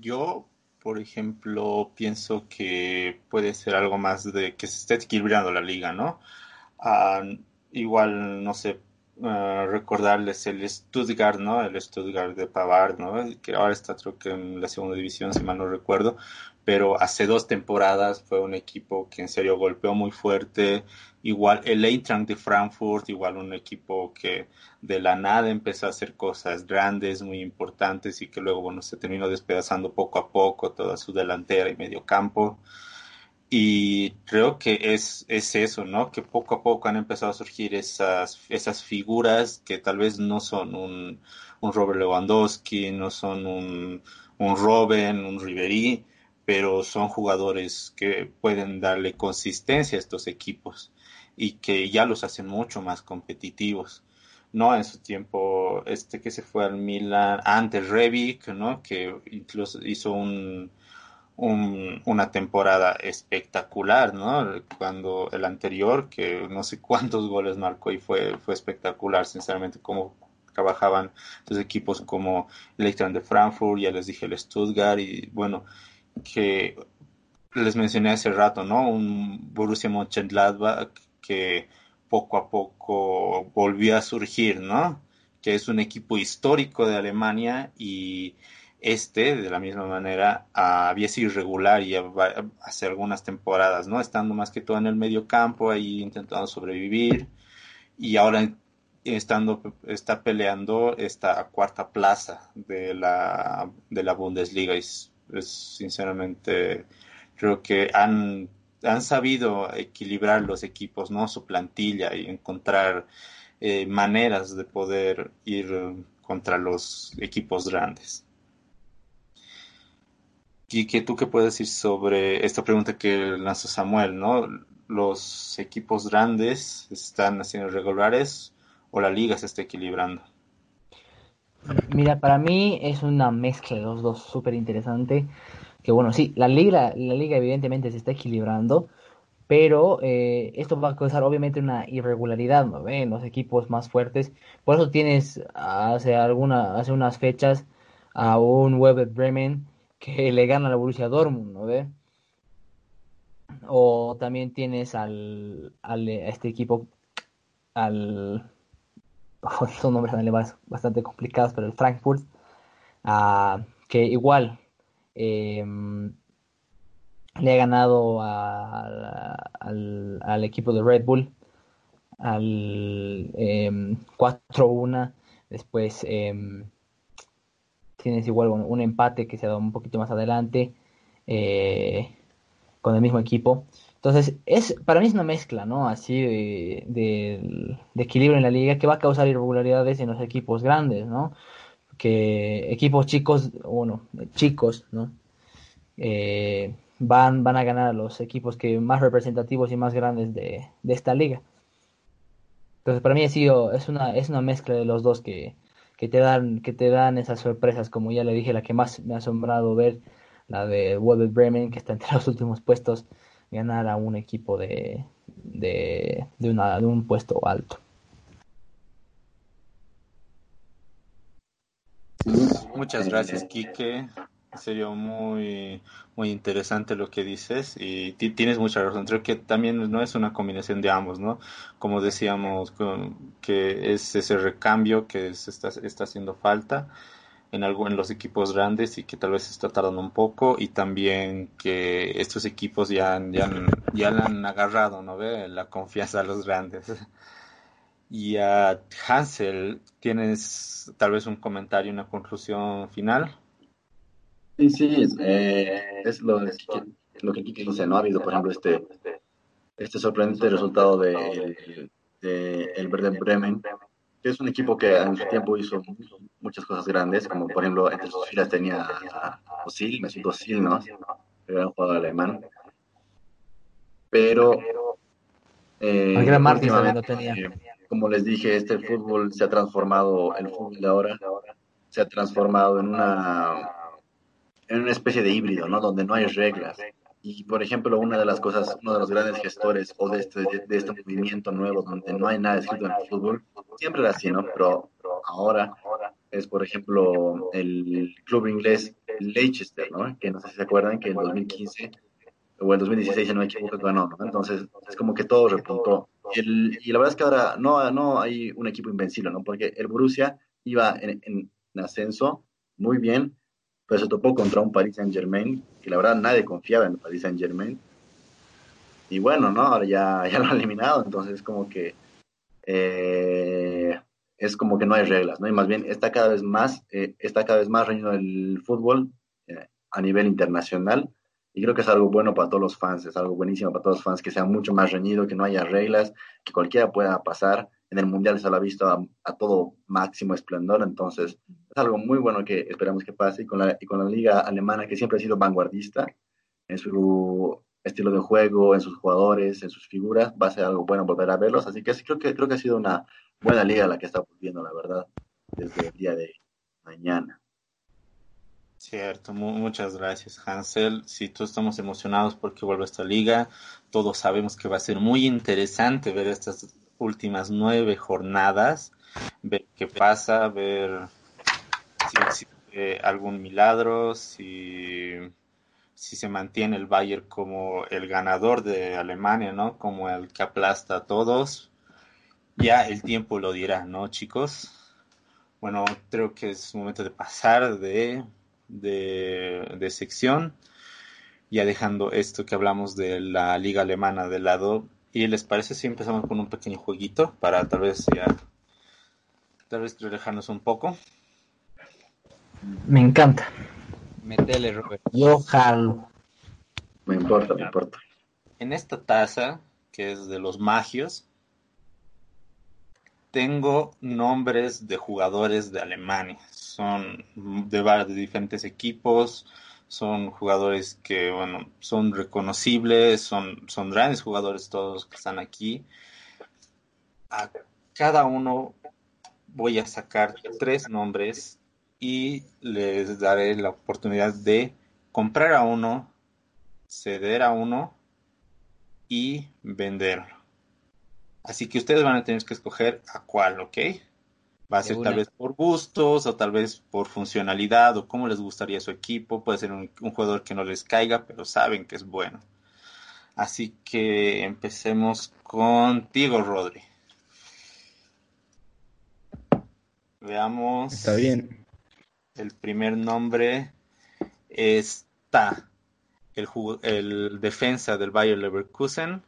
A: Yo, por ejemplo, pienso que puede ser algo más de que se esté equilibrando la liga, ¿no? Ah, igual, no sé, uh, recordarles el Stuttgart, ¿no? El Stuttgart de Pavard, ¿no? Que ahora está creo que en la segunda división, si mal no recuerdo, pero hace dos temporadas fue un equipo que en serio golpeó muy fuerte. Igual el Eintracht de Frankfurt, igual un equipo que de la nada empezó a hacer cosas grandes, muy importantes y que luego, bueno, se terminó despedazando poco a poco toda su delantera y medio campo. Y creo que es, es eso, ¿no? Que poco a poco han empezado a surgir esas, esas figuras que tal vez no son un, un Robert Lewandowski, no son un, un Robin, un Ribery, pero son jugadores que pueden darle consistencia a estos equipos y que ya los hacen mucho más competitivos. ¿no? En su tiempo, este que se fue al Milan, antes Rebic, ¿no? Que incluso hizo un, una temporada espectacular, ¿no? Cuando el anterior, que no sé cuántos goles marcó y fue, fue espectacular, sinceramente, cómo trabajaban los equipos como el Eintracht de Frankfurt, ya les dije el Stuttgart y bueno, que les mencioné hace rato, ¿no? Un Borussia Mönchengladbach que poco a poco volvió a surgir, ¿no? Que es un equipo histórico de Alemania y este, de la misma manera, había sido irregular y hace algunas temporadas, ¿no? Estando más que todo en el medio campo, ahí intentando sobrevivir y ahora estando, está peleando esta cuarta plaza de la, de la Bundesliga. Es, es sinceramente, creo que han, han sabido equilibrar los equipos, ¿no? Su plantilla y encontrar eh, maneras de poder ir contra los equipos grandes. ¿Y tú qué puedes decir sobre esta pregunta que lanzó Samuel, ¿no? ¿Los equipos grandes están haciendo regulares o la liga se está equilibrando?
E: Mira, para mí es una mezcla de los dos súper interesante. Que bueno, sí, la liga, la liga evidentemente se está equilibrando, pero eh, esto va a causar obviamente una irregularidad ¿no? en los equipos más fuertes. Por eso tienes hace, alguna, hace unas fechas a un Weber Bremen que le gana la Borussia Dortmund, ¿no ve? O también tienes al, al a este equipo, al son nombres bastante complicados, pero el Frankfurt, uh, que igual em, le ha ganado al, al, equipo de Red Bull al 4-1, em, después em, tienes igual un, empate que se dado un poquito más adelante eh, con el mismo equipo. Entonces, es, para mí es una mezcla, ¿no? Así de, equilibrio en la liga que va a causar irregularidades en los equipos grandes, ¿no? Que equipos chicos, bueno, chicos, ¿no? Eh, van, van a ganar a los equipos que más representativos y más grandes de, de esta liga. Entonces, para mí ha sido, es una, es una mezcla de los dos que, que te dan, que te dan esas sorpresas, como ya le dije, la que más me ha asombrado ver, la de Wolver Bremen, que está entre los últimos puestos, ganar a un equipo de, de, de, una, de un puesto alto.
A: Muchas gracias, Quique. Sería muy, muy interesante lo que dices y tienes mucha razón. Creo que también no es una combinación de ambos, ¿no? Como decíamos, que es ese recambio que se está, está haciendo falta en, algo, en los equipos grandes y que tal vez está tardando un poco y también que estos equipos ya, ya, ya le han agarrado, ¿no? ve La confianza a los grandes. Y a Hansel, ¿tienes tal vez un comentario, una conclusión final?
C: Sí, sí, eh, es lo, lo que Kiki dice, ¿no? Ha habido, por ejemplo, este, este sorprendente resultado de, de el Werder Bremen, que es un equipo que en su tiempo hizo muchas cosas grandes, como por ejemplo, entre sus filas tenía a Osil, Mesut Osil, ¿no? Era un jugador alemán. Pero...
E: Eh, gran Martín también tenía.
C: Eh, como les dije, este fútbol se ha transformado, el fútbol de ahora, se ha transformado en una en una especie de híbrido, ¿no? Donde no hay reglas. Y, por ejemplo, una de las cosas, uno de los grandes gestores o de este, de, este movimiento nuevo donde no hay nada escrito en el fútbol, siempre era así, ¿no? Pero ahora es, por ejemplo, el club inglés Leicester, ¿no? Que no sé si se acuerdan que en 2015 o en 2016, si no me equivoco, ganó, ¿no? Entonces, es como que todo repuntó. El, y la verdad es que ahora no, no hay un equipo invencible, ¿no? Porque el Borussia iba en, en ascenso muy bien, pero se topó contra un Paris Saint Germain, que la verdad nadie confiaba en el Paris Saint Germain. Y bueno, ¿no? Ahora ya, ya lo han eliminado, entonces como que eh, es como que no hay reglas, ¿no? Y más bien está cada vez más, eh, está cada vez más reñido el fútbol eh, a nivel internacional. Y creo que es algo bueno para todos los fans, es algo buenísimo para todos los fans, que sea mucho más reñido, que no haya reglas, que cualquiera pueda pasar. En el Mundial se lo ha visto a todo máximo esplendor, entonces es algo muy bueno que esperamos que pase y con, la, y con la liga alemana que siempre ha sido vanguardista en su estilo de juego, en sus jugadores, en sus figuras, va a ser algo bueno volver a verlos, así que creo que creo que ha sido una buena liga la que está volviendo, la verdad, desde el día de mañana.
A: Cierto, muchas gracias Hansel. Sí, todos estamos emocionados porque vuelve esta liga. Todos sabemos que va a ser muy interesante ver estas últimas nueve jornadas, ver qué pasa, ver si existe algún milagro, si, si se mantiene el Bayern como el ganador de Alemania, ¿no? Como el que aplasta a todos. Ya el tiempo lo dirá, ¿no, chicos? Bueno, creo que es momento de pasar de, de, de sección, ya dejando esto que hablamos de la liga alemana de lado. ¿Y les parece si empezamos con un pequeño jueguito para tal vez ya tal vez relajarnos un poco?
E: Me encanta.
B: Metele, Robert.
E: Yo jalo.
C: Me importa, me importa.
A: En esta taza, que es de los magios, tengo nombres de jugadores de Alemania. Son de varios diferentes equipos, son jugadores que, bueno, son reconocibles, son, son grandes jugadores todos que están aquí. A cada uno voy a sacar tres nombres y les daré la oportunidad de comprar a uno, ceder a uno y venderlo. Así que ustedes van a tener que escoger a cuál, ¿ok? Va a ser tal vez por gustos o tal vez por funcionalidad o cómo les gustaría su equipo. Puede ser un, un jugador que no les caiga, pero saben que es bueno. Así que empecemos contigo, Rodri. Veamos.
D: Está bien.
A: El primer nombre está el, el defensa del Bayer Leverkusen.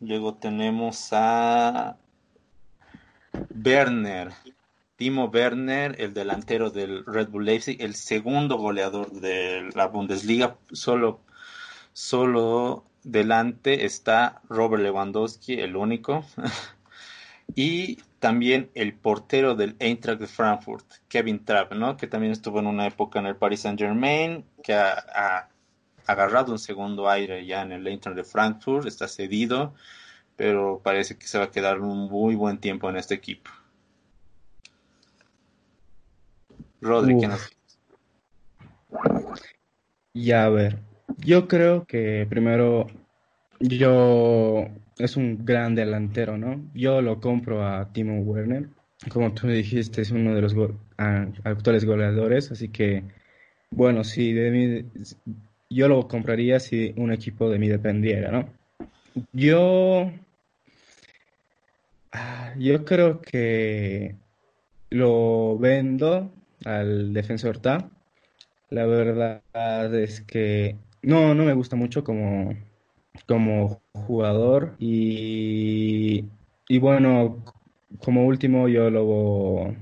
A: Luego tenemos a Werner, Timo Werner, el delantero del Red Bull Leipzig, el segundo goleador de la Bundesliga. Solo, solo delante está Robert Lewandowski, el único. y también el portero del Eintracht de Frankfurt, Kevin Trapp, ¿no? Que también estuvo en una época en el Paris Saint Germain, que agarrado un segundo aire ya en el Eintracht de Frankfurt, está cedido, pero parece que se va a quedar un muy buen tiempo en este equipo. Rodri, ¿qué nos
D: Ya, a ver, yo creo que primero yo es un gran delantero, ¿no? Yo lo compro a Timo Werner. Como tú dijiste, es uno de los actuales goleadores, así que, bueno, sí, de mí, yo lo compraría si un equipo de mí dependiera, ¿no? Yo, ah, yo creo que lo vendo al defensor Ta. La verdad es que no, no me gusta mucho como, como jugador y, y bueno, como último yo lo,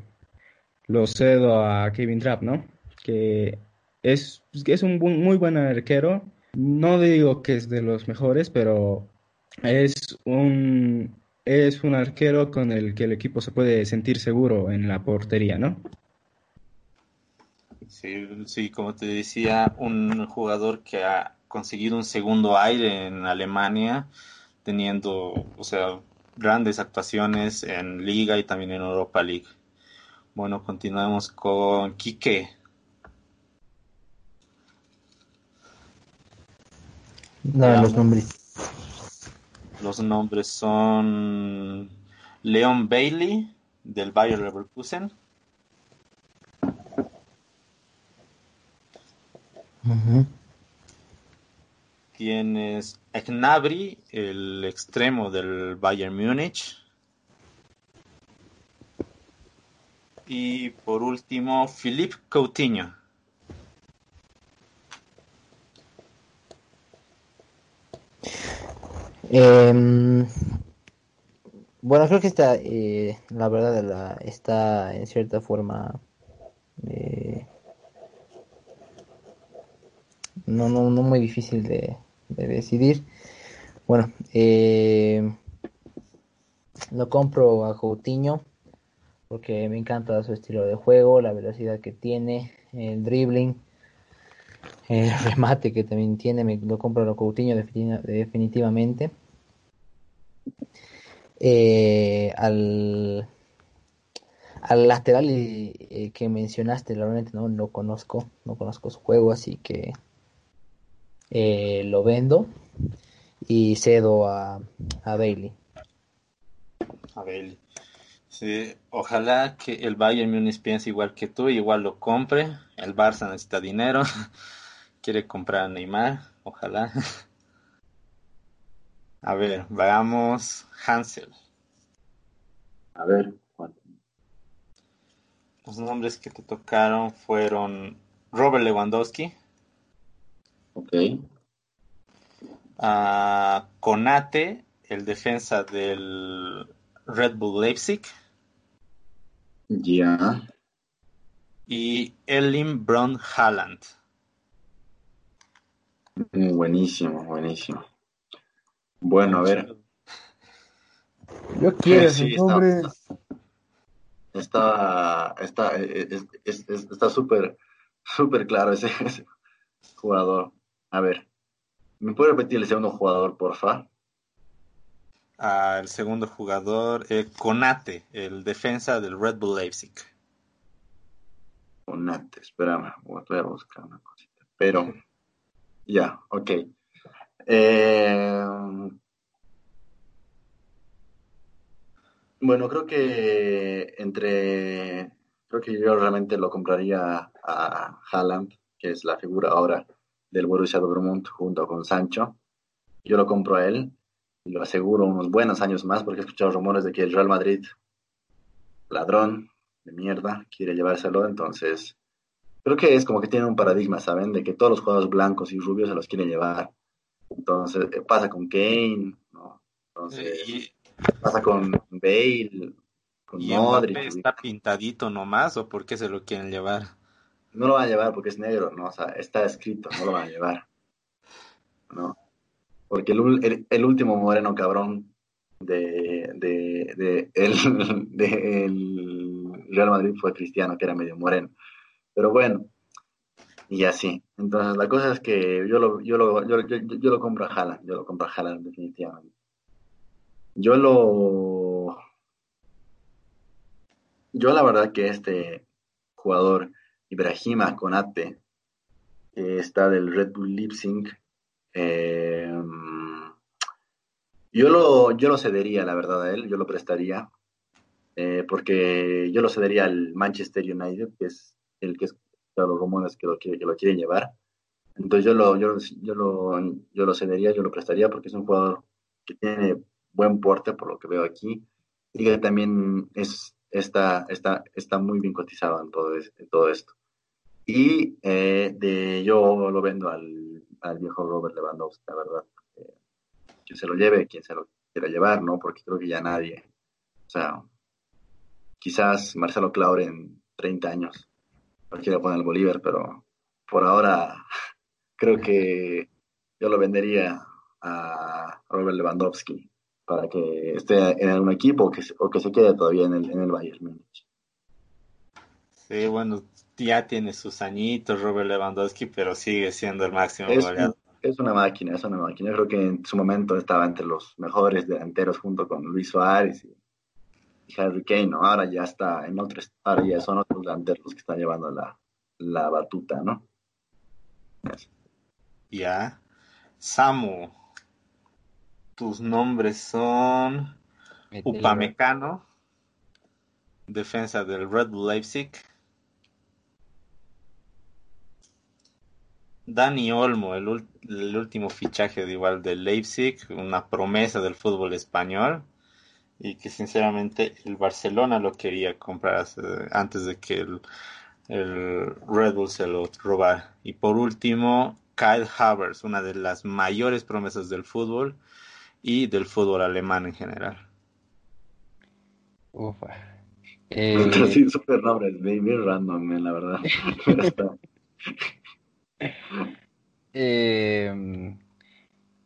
D: lo cedo a Kevin Trapp, ¿no? Que es, es un muy buen arquero. No digo que es de los mejores, pero es un, es un arquero con el que el equipo se puede sentir seguro en la portería, ¿no?
A: Sí, sí, como te decía, un jugador que ha conseguido un segundo aire en Alemania, teniendo, o sea, grandes actuaciones en Liga y también en Europa League. Bueno, continuamos con Quique.
E: No, los nombres.
A: Los nombres son Leon Bailey del Bayer Leverkusen. Tienes Eknabri, el extremo del Bayern Múnich. Y por último, Philippe Coutinho.
E: Em, bueno, creo que está, eh, la verdad, está en cierta forma eh, no, no, no muy difícil de, decidir. Bueno, eh, lo compro a Coutinho porque me encanta su estilo de juego, la velocidad que tiene, el dribbling, el remate que también tiene, me lo compro a Coutinho definitivamente. Eh, al, al lateral eh, que mencionaste, realmente no lo conozco, no conozco su juego, así que eh, lo vendo y cedo a, a Bailey.
A: A Bailey. Sí, ojalá que el Bayern Munich piense igual que tú, igual lo compre. El Barça necesita dinero, quiere comprar a Neymar, ojalá. A ver, veamos Hansel.
C: A ver,
A: Los nombres que te tocaron fueron Robert Lewandowski,
C: Ok.
A: Conate, el defensa del Red Bull Leipzig.
C: Ya.
A: Y Elin Brown Halland.
C: Mm, buenísimo, buenísimo. Bueno, a ver.
E: Yo quiero sí, nombre.
C: Está, está, está súper, súper claro ese jugador. A ver, ¿me puede repetir el segundo jugador, porfa?
A: Ah, el segundo jugador, eh, Conate, el defensa del Red Bull Leipzig.
C: Conate, espérame, voy a buscar una cosita. Pero, ya, ok. Eh, bueno, creo que entre, creo que yo realmente lo compraría a Haaland, que es la figura ahora del Borussia Dortmund junto con Sancho. Yo lo compro a él y lo aseguro unos buenos años más porque he escuchado rumores de que el Real Madrid, ladrón de mierda, quiere llevárselo. Entonces, creo que es como que tiene un paradigma, ¿saben? De que todos los jugadores blancos y rubios se los quieren llevar. Entonces, eh, pasa con Kane, ¿no? Entonces, pasa con Bale, con
A: ¿Y Modric. ¿Está pintadito nomás o por qué se lo quieren llevar?
C: no lo van a llevar porque es negro, ¿no? O sea, está escrito, no lo van a llevar. ¿No? Porque el, el, último moreno cabrón de, de, de, el, de el Real Madrid fue Cristiano, que era medio moreno. Pero bueno, y así. Entonces, la cosa es que yo lo, yo lo, yo, yo, lo compro a Haaland, yo lo compro a Haaland definitivamente. Yo lo... Yo la verdad que este jugador Ibrahima Konate que está del Red Bull Leipzig. Eh, yo, lo, yo lo cedería, la verdad, a él, yo lo prestaría, eh, porque yo lo cedería al Manchester United, que es el que es los rumores que lo, que, lo quieren llevar. Entonces yo lo, yo, yo, lo, yo lo cedería, yo lo prestaría, porque es un jugador que tiene buen porte, por lo que veo aquí, y que también es, está, está, está muy bien cotizado en todo, en todo esto. Y eh, de, yo lo vendo al, al, viejo Robert Lewandowski, la verdad. Eh, quien se lo lleve, quien se lo quiera llevar, ¿no? Porque creo que ya nadie. O sea, quizás Marcelo Claure en 30 años lo quiera poner el Bolívar, pero por ahora creo que yo lo vendería a Robert Lewandowski para que esté en algún equipo o que, o que se quede todavía en el, en el Bayern Múnich.
A: Sí, bueno, ya tiene sus añitos Robert Lewandowski, pero sigue siendo el máximo
C: es,
A: goleador.
C: Es una máquina, es una máquina. Yo creo que en su momento estaba entre los mejores delanteros junto con Luis Suárez y, Harry Kane, ¿no? Ahora ya está en otros, ahora ya son otros delanteros los que están llevando la, la batuta, ¿no?
A: Ya. Samu, tus nombres son Upamecano, defensa del Red Bull Leipzig. Dani Olmo, el, el, último fichaje de igual del Leipzig, una promesa del fútbol español y que sinceramente el Barcelona lo quería comprar antes de que el, el Red Bull se lo robara. Y por último, Kyle Havertz, una de las mayores promesas del fútbol y del fútbol alemán en general.
B: Ufa.
C: Eh... Sí, super nombres, bien random, la verdad.
B: eh,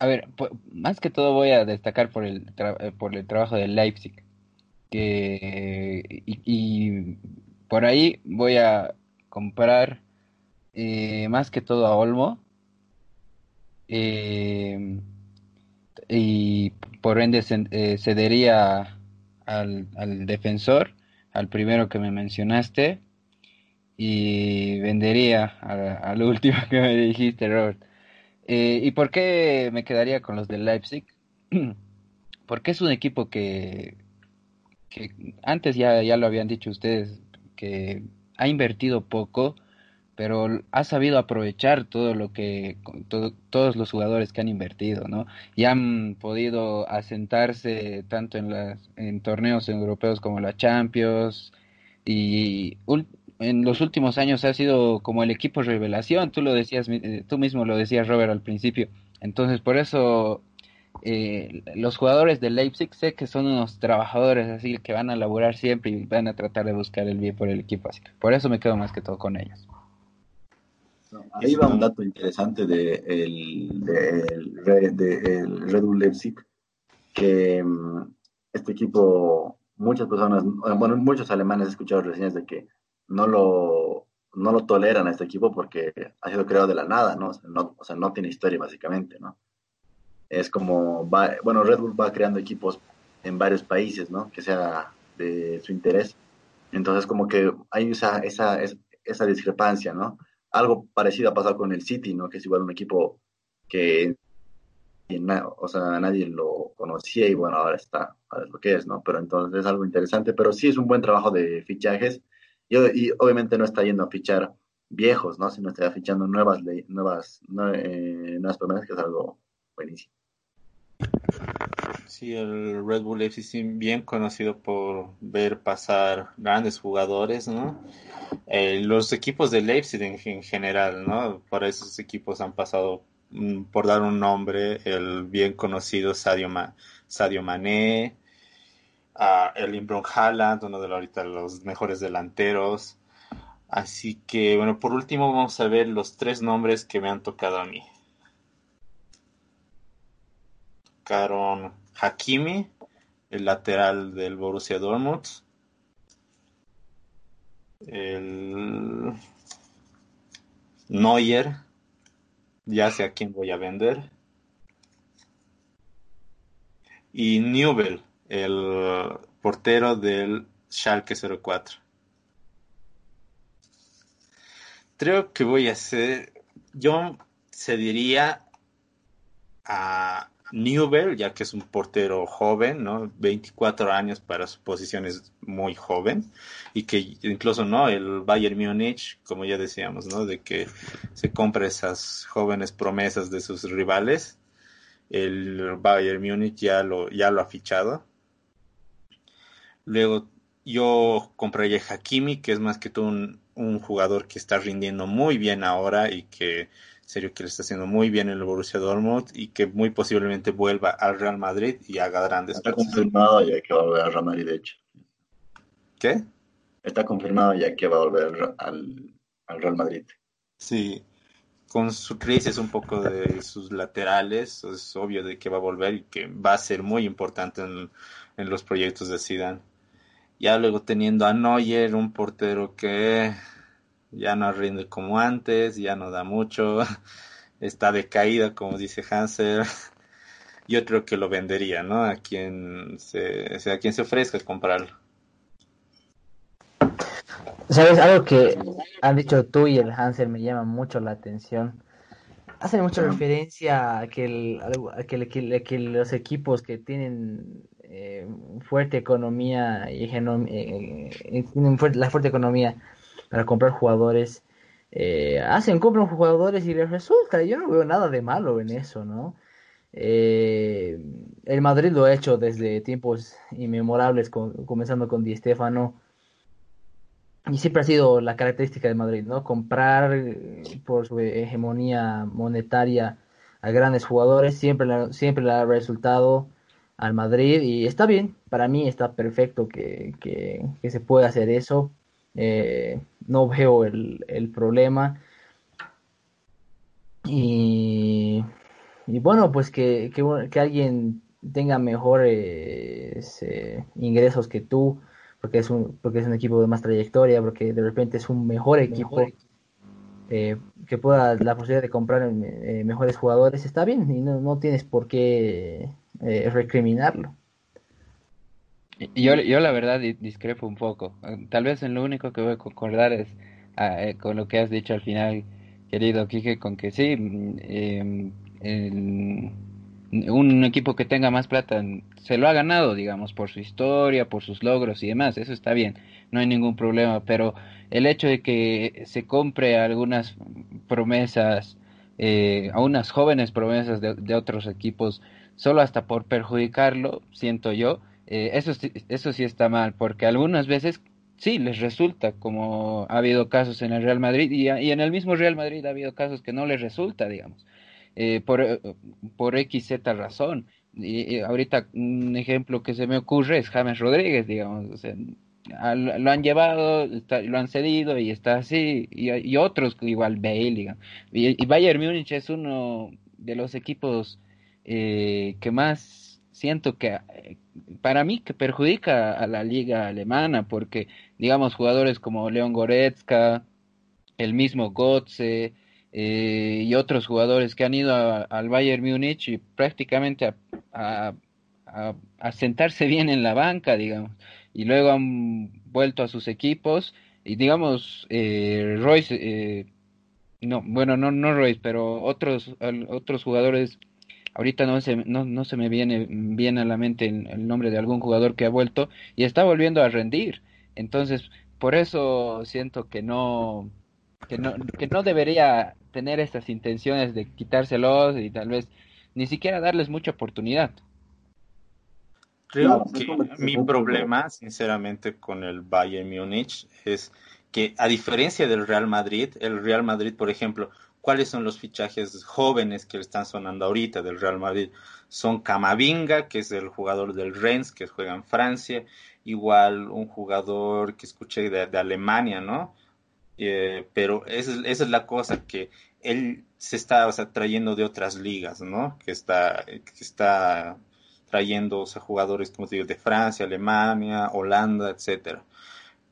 B: a ver, más que todo voy a destacar por el, por el trabajo de Leipzig. Que, y, y por ahí voy a comprar eh, más que todo a Olmo. Eh, y por ende eh, cedería al, al, defensor, al primero que me mencionaste, y vendería al último que me dijiste, Robert. Eh, ¿Y por qué me quedaría con los de Leipzig? Porque es un equipo que, que antes ya, ya lo habían dicho ustedes, que ha invertido poco, pero ha sabido aprovechar todo lo que todo, todos los jugadores que han invertido, ¿no? Y han podido asentarse tanto en las en torneos europeos como la Champions y en los últimos años ha sido como el equipo revelación, tú lo decías, eh, tú mismo lo decías Robert al principio, entonces por eso eh, los jugadores de Leipzig sé que son unos trabajadores así que van a laburar siempre y van a tratar de buscar el bien por el equipo, así por eso me quedo más que todo con ellos.
C: Ahí va un dato interesante de el, de, Red Bull Leipzig, que um, este equipo, muchas personas, bueno, muchos alemanes he escuchado reseñas de que no lo, no lo toleran a este equipo porque ha sido creado de la nada, ¿no? O sea, no, o sea, no tiene historia básicamente, ¿no? Es como, va, bueno, Red Bull va creando equipos en varios países, ¿no? Que sea de su interés. Entonces, como que hay esa, esa, esa discrepancia, ¿no? Algo parecido ha pasado con el City, ¿no? Que es igual un equipo que, o sea, nadie lo conocía y bueno, ahora está, ahora es lo que es, ¿no? Pero entonces es algo interesante, pero sí es un buen trabajo de fichajes y, obviamente no está yendo a fichar viejos, ¿no? Sino está fichando nuevas, nuevas, eh, nuevas promesas, que es algo buenísimo.
A: Sí, el Red Bull FC bien conocido por ver pasar grandes jugadores, ¿no? Eh, los equipos de Leipzig en, en, general, ¿no? Por esos equipos han pasado, mm, por dar un nombre, el bien conocido Sadio, Ma Sadio Mané, a Erling Brown uno de los, ahorita los mejores delanteros. Así que, bueno, por último vamos a ver los tres nombres que me han tocado a mí. Karon Hakimi, el lateral del Borussia Dortmund. El Neuer, ya sé a quién voy a vender. Y Newell, el portero del Schalke 04. Creo que voy a hacer yo cedería a Newell, ya que es un portero joven, ¿no? 24 años para su posición es muy joven y que incluso, ¿no? El Bayern Múnich, como ya decíamos, ¿no? De que se compra esas jóvenes promesas de sus rivales. El Bayern Múnich ya lo, ya lo ha fichado. Luego yo compraría Hakimi, que es más que todo un, un jugador que está rindiendo muy bien ahora y que serio que le está haciendo muy bien en el Borussia Dortmund y que muy posiblemente vuelva al Real Madrid y haga grandes
C: Está confirmado ya que va a volver al Real Madrid, de hecho.
A: ¿Qué?
C: Está confirmado ya que va a volver al, al Real Madrid.
A: Sí, con su crisis un poco de sus laterales, es obvio de que va a volver y que va a ser muy importante en, en los proyectos de Zidane. Ya luego teniendo a Neuer, un portero que ya no rinde como antes, ya no da mucho, está decaída, como dice Hansel. Yo creo que lo vendería, ¿no? A quien se, a quien se ofrezca comprarlo.
E: ¿Sabes? Algo que han dicho tú y el Hansel me llama mucho la atención. Hacen mucha referencia a que, el, a que, que, los equipos que tienen eh, fuerte economía y eh, eh, tienen la fuerte economía para comprar jugadores. Hacen, compran jugadores y les resulta. Yo no veo nada de malo en eso, ¿no? El Madrid lo ha hecho desde tiempos inmemorables, comenzando con Di Stefano. Y siempre ha sido la característica de Madrid, ¿no? Comprar por su hegemonía monetaria a grandes jugadores, siempre, siempre le ha resultado al Madrid y está bien, para mí está perfecto que, que se pueda hacer eso. Eh, no veo el, el problema. Y, y, bueno, pues que, que, alguien tenga mejores eh, ingresos que tú, porque es, un, porque es un equipo de más trayectoria, porque de repente es un mejor equipo. Eh, que pueda la posibilidad de comprar mejores jugadores está bien y no, no tienes por qué recriminarlo.
B: Yo, yo la verdad discrepo un poco. Tal vez en lo único que voy a concordar es ah, eh, con lo que has dicho al final, querido Quique, con que sí, em, un equipo que tenga más plata se lo ha ganado, digamos, por su historia, por sus logros y demás, eso está bien, no hay ningún problema, pero el hecho de que se compre algunas promesas, eh, a unas jóvenes promesas de otros equipos, solo hasta por perjudicarlo, siento yo, eh, eso, eso sí está mal, porque algunas veces sí les resulta, como ha habido casos en el Real Madrid y, en el mismo Real Madrid ha habido casos que no les resulta, digamos, eh, por, eh, por X, Z razón. Y, ahorita un ejemplo que se me ocurre es James Rodríguez, digamos, lo han llevado, lo han cedido y está así, y, otros igual Bale, digamos. Y, Bayern Múnich es uno de los equipos que más siento que eh, para mí que perjudica a la liga alemana porque digamos jugadores como Leon Goretzka, el mismo Gotze eh, y otros jugadores que han ido al Bayern Múnich y prácticamente a, sentarse bien en la banca, digamos, y luego han vuelto a sus equipos y digamos eh, Royce, eh, no, bueno, no, no Royce, pero otros, otros jugadores ahorita no se, no, no se me viene bien a la mente el, nombre de algún jugador que ha vuelto y está volviendo a rendir. Entonces, por eso siento que no, que no, que no debería tener estas intenciones de quitárselos y tal vez ni siquiera darles mucha oportunidad.
A: Creo que mi problema, sinceramente, con el Bayern Múnich es que, a diferencia del Real Madrid, el Real Madrid, por ejemplo, ¿Cuáles son los fichajes jóvenes que le están sonando ahorita del Real Madrid? Son Camavinga, que es el jugador del Rennes, que juega en Francia, igual un jugador que escuché de, Alemania, ¿no? Eh, pero esa, es la cosa, que él se está trayendo de otras ligas, ¿no? Que está, que está trayendo jugadores, como te digo, de Francia, Alemania, Holanda, etcétera.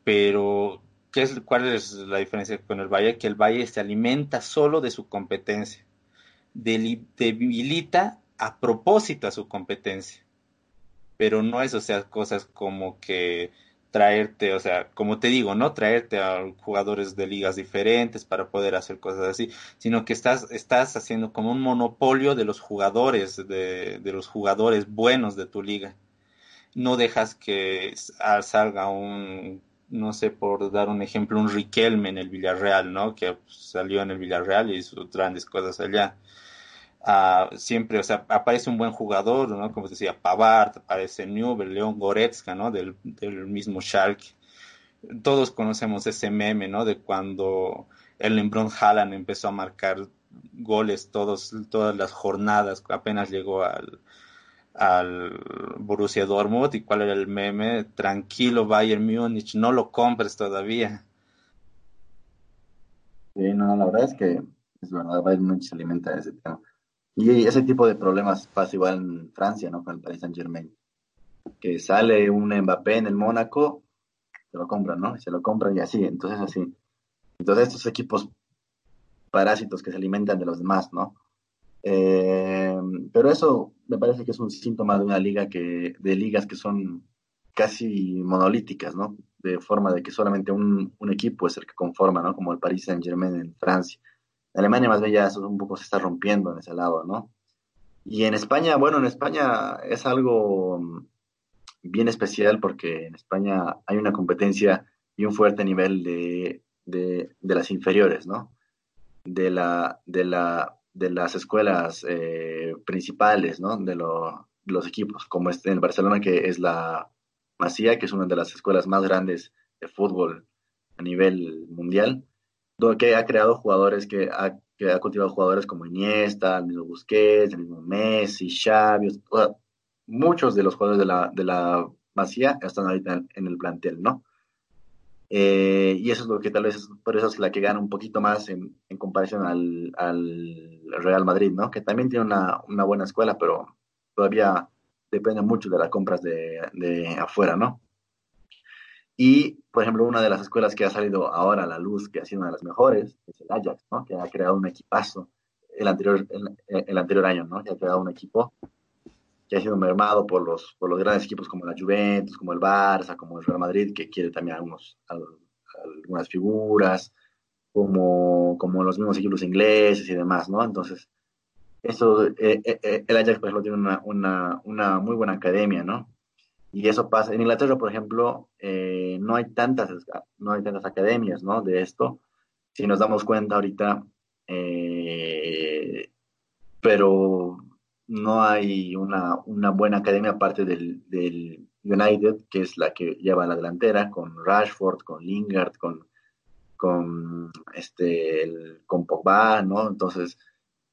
A: Pero ¿Qué es, ¿Cuál es la diferencia con el Valle? Que el Valle se alimenta solo de su competencia, debilita a propósito a su competencia, pero no es, o sea, cosas como que traerte, o sea, como te digo, no traerte a jugadores de ligas diferentes para poder hacer cosas así, sino que estás, estás haciendo como un monopolio de los jugadores, de, de los jugadores buenos de tu liga. No dejas que salga un, no sé, por dar un ejemplo, un Riquelme en el Villarreal, ¿no? Que salió en el Villarreal y hizo grandes cosas allá siempre, o sea, aparece un buen jugador, ¿no? Como decía, Pavard, aparece Newell, León Goretzka, ¿no? Del, del, mismo Schalke. Todos conocemos ese meme, ¿no? De cuando el Lebron Haaland empezó a marcar goles todos, todas las jornadas, apenas llegó al, al Borussia Dortmund y cuál era el meme, tranquilo Bayern Múnich, no lo compres todavía.
C: Sí, no, la verdad es que es verdad, Bayern Múnich se alimenta de ese tema. Y ese tipo de problemas pasa igual en Francia, ¿no? Con el Paris Saint Germain. Que sale un Mbappé en el Mónaco, se lo compran, ¿no? se lo compran y así, entonces así. Entonces estos equipos parásitos que se alimentan de los demás, ¿no? Eh, pero eso me parece que es un síntoma de una liga que, de ligas que son casi monolíticas, ¿no? De forma de que solamente un, un equipo es el que conforma, ¿no? Como el Paris Saint Germain en Francia. Alemania más bien ya eso un poco se está rompiendo en ese lado, ¿no? Y en España, bueno, en España es algo mm, bien especial porque en España hay una competencia y un fuerte nivel de, de, las inferiores, ¿no? De, la, de, la, de las escuelas eh, principales, ¿no? De los equipos, como este en Barcelona, que es la Masía, que es una de las escuelas más grandes de fútbol a nivel mundial que ha creado jugadores que ha, que ha cultivado jugadores como Iniesta, el mismo Busquets, el mismo Messi, Xavi, muchos de los jugadores de la, de la Masía están ahorita en, el plantel, ¿no? Eh, y eso es lo que tal vez por eso es la que gana un poquito más en, en comparación al, al, Real Madrid, ¿no? Que también tiene una, una, buena escuela, pero todavía depende mucho de las compras de, de afuera, ¿no? Y, por ejemplo, una de las escuelas que ha salido ahora a la luz, que ha sido una de las mejores, es el Ajax, ¿no? que ha creado un equipazo el anterior, el, anterior año, ¿no? que ha creado un equipo que ha sido mermado por los, por los grandes equipos como la Juventus, como el Barça, como el Real Madrid, que quiere también algunos, algunas figuras, como, como los mismos equipos ingleses y demás, ¿no? Entonces, eso, eh, eh, eh, el Ajax, por ejemplo, tiene una, una, una muy buena academia, ¿no? Y eso pasa. En Inglaterra, por ejemplo, eh, no, hay tantas, no hay tantas academias ¿no? de esto. Si nos damos cuenta ahorita, eh, pero no hay una, una, buena academia aparte del, del, United, que es la que lleva la delantera, con Rashford, con Lingard, con, con, este, con Pogba, ¿no? Entonces,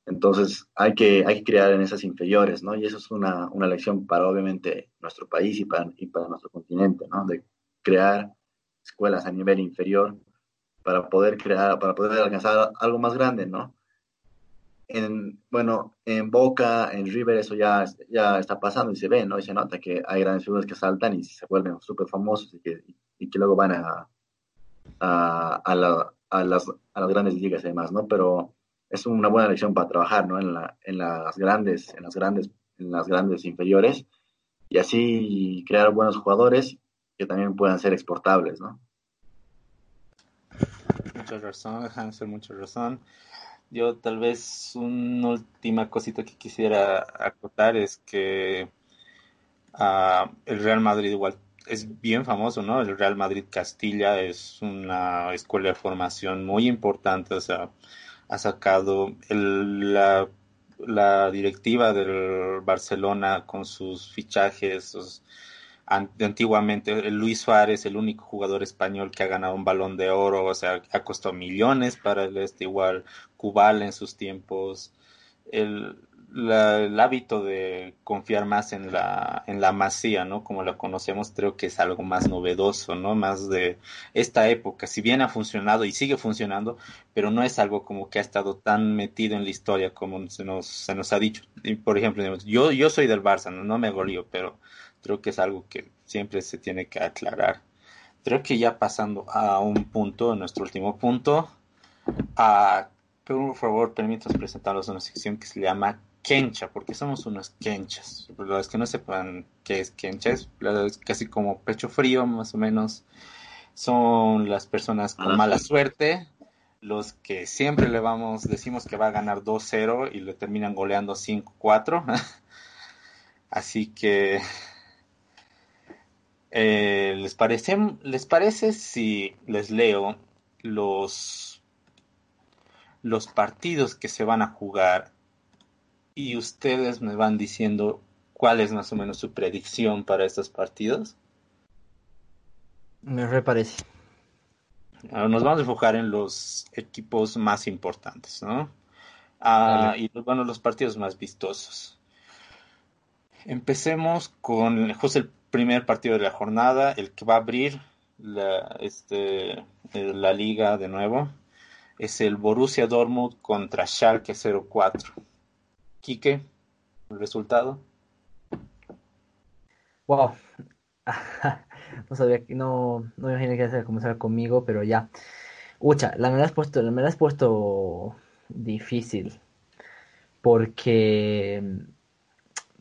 C: entonces hay que, hay que crear en esas inferiores, ¿no? Y eso es una, una lección para obviamente nuestro país y para, y para nuestro continente, ¿no? De crear escuelas a nivel inferior para poder crear, para poder alcanzar algo más grande, ¿no? En, bueno, en Boca, en River, eso ya, ya está pasando y se ve, ¿no? Y se nota que hay grandes figuras que saltan y se vuelven súper famosos y que, y que luego van a, a, a, a, las, a las grandes ligas y demás, ¿no? Pero es una buena lección para trabajar, ¿no? En, la, en las grandes, en las grandes, en las grandes inferiores y así crear buenos jugadores que también puedan ser exportables, ¿no?
A: Mucha razón, Hansel, mucha razón. Yo tal vez una última cosita que quisiera acotar es que uh, el Real Madrid igual es bien famoso, ¿no? El Real Madrid Castilla es una escuela de formación muy importante, o sea, ha sacado la, directiva del Barcelona con sus fichajes. antiguamente, Luis Suárez, el único jugador español que ha ganado un balón de oro, o sea, ha costado millones para el este, igual Cubal en sus tiempos. El, el hábito de confiar más en la, en la masía, ¿no? Como la conocemos, creo que es algo más novedoso, ¿no? Más de esta época. Si bien ha funcionado y sigue funcionando, pero no es algo como que ha estado tan metido en la historia como se nos, se nos ha dicho. Y, por ejemplo, yo, yo soy del Barça, ¿no? no me golío, pero creo que es algo que siempre se tiene que aclarar. Creo que ya pasando a un punto, nuestro último punto, a, por favor, permítanos presentarles una sección que se llama Kencha, porque somos unos Kenchas. Los que no sepan qué es Kencha, es casi como pecho frío, más o menos. Son las personas con mala suerte, los que siempre le vamos, decimos que va a ganar 2-0 y le terminan goleando 5-4. Así que, eh, ¿les, parece, ¿les parece si les leo los, los partidos que se van a jugar y ustedes me van diciendo cuál es más o menos su predicción para estos partidos?
E: Me reparece.
A: Nos vamos a enfocar en los equipos más importantes, ¿no? Ah, y bueno, los partidos más vistosos. Empecemos con justo el primer partido de la jornada, el que va a abrir la, este, la liga de nuevo. Es el Borussia Dortmund contra Schalke 04. Quique, el resultado.
E: Wow. no sabía que no, no me imaginé que ibas a comenzar conmigo, pero ya. Ucha, la me la has puesto, la me la has puesto difícil. Porque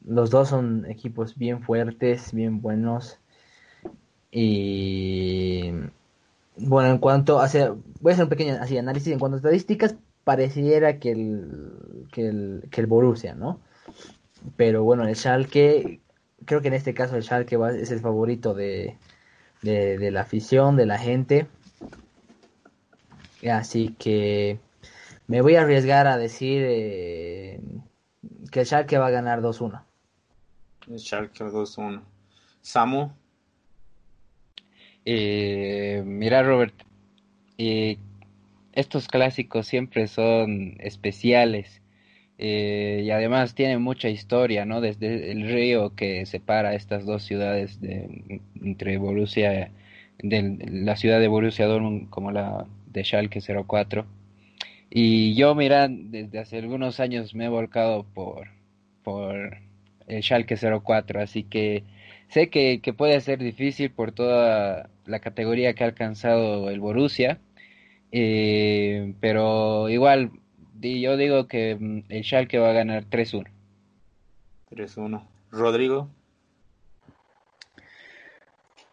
E: los dos son equipos bien fuertes, bien buenos. Y bueno, en cuanto a voy a hacer un pequeño análisis en cuanto a estadísticas, pareciera que el, que el, que el Borussia, ¿no? Pero bueno, el Schalke, creo que en este caso el Schalke es el favorito de, de, la afición, de la gente. Así que me voy a arriesgar a decir eh, que el Schalke va a ganar 2-1.
A: El Schalke 2-1. Samu.
B: Eh, mira, Robert, eh, estos clásicos siempre son especiales eh, y además tienen mucha historia, ¿no? Desde el río que separa estas dos ciudades de, entre Borussia, de, la ciudad de Borussia Dortmund como la de Schalke 04. Y yo, mira, desde hace algunos años me he volcado por, por el Schalke 04, así que sé que, que puede ser difícil por toda la categoría que ha alcanzado el Borussia, eh, pero igual, yo digo que mm, el Schalke va a ganar 3-1.
A: 3-1. Rodrigo.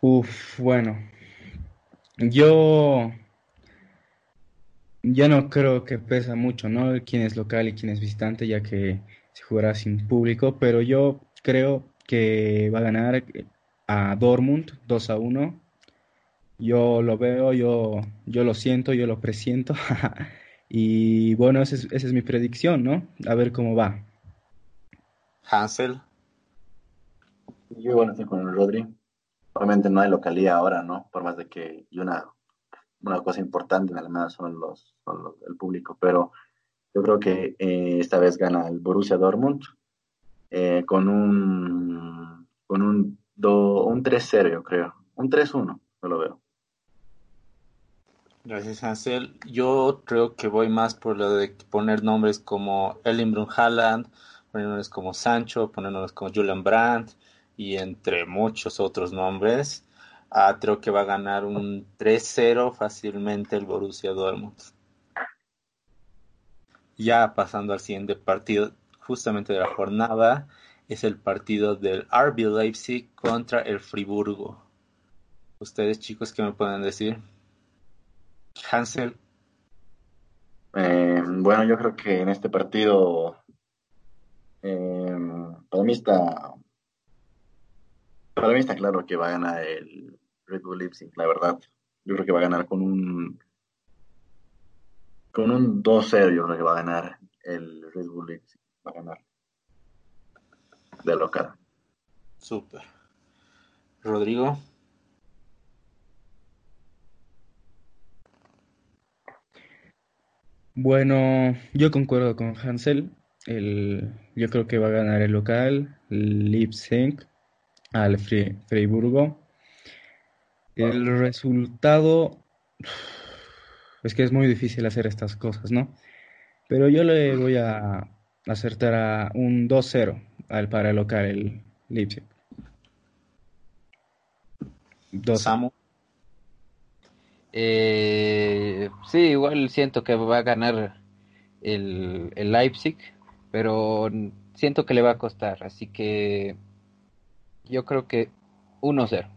D: Uf, bueno. Yo yo no creo que pesa mucho, ¿no? Quién es local y quién es visitante, ya que se jugará sin público, pero yo creo que va a ganar a Dortmund 2 a 1 yo lo veo, yo, yo lo siento, yo lo presiento. y bueno, esa es, esa es mi predicción, ¿no? A ver cómo va.
A: Hansel.
C: Yo bueno, estoy con el Rodri. Obviamente no hay localía ahora, ¿no? Por más de que y una, una cosa importante en Alemania son los, son los el público, pero yo creo que eh, esta vez gana el Borussia Dortmund eh, con un con un, un 3-0, yo creo. Un 3-1, yo lo veo.
A: Gracias, Hansel. Yo creo que voy más por lo de poner nombres como Elin Haaland, poner nombres como Sancho, poner nombres como Julian Brandt y entre muchos otros nombres. Ah, creo que va a ganar un 3-0 fácilmente el Borussia Dortmund. Ya pasando al siguiente partido, justamente de la jornada, es el partido del RB Leipzig contra el Friburgo. Ustedes chicos, ¿qué me pueden decir? Hansel.
C: Eh, bueno, yo creo que en este partido eh, para mí está para mí está claro que va a ganar el Red Bull Leipzig, la verdad. Yo creo que va a ganar con un con un 2-0, yo creo que va a ganar el Red Bull Leipzig, va a ganar de local.
A: Super. Rodrigo.
D: Bueno, yo concuerdo con Hansel. El, yo creo que va a ganar el local, Leipzig, al Freiburgo. El resultado es que es muy difícil hacer estas cosas, ¿no? Pero yo le voy a acertar a un 2-0 al para el local, el Leipzig.
A: 2
B: eh, sí, igual siento que va a ganar el, el Leipzig, pero siento que le va a costar, así que yo creo que 1-0.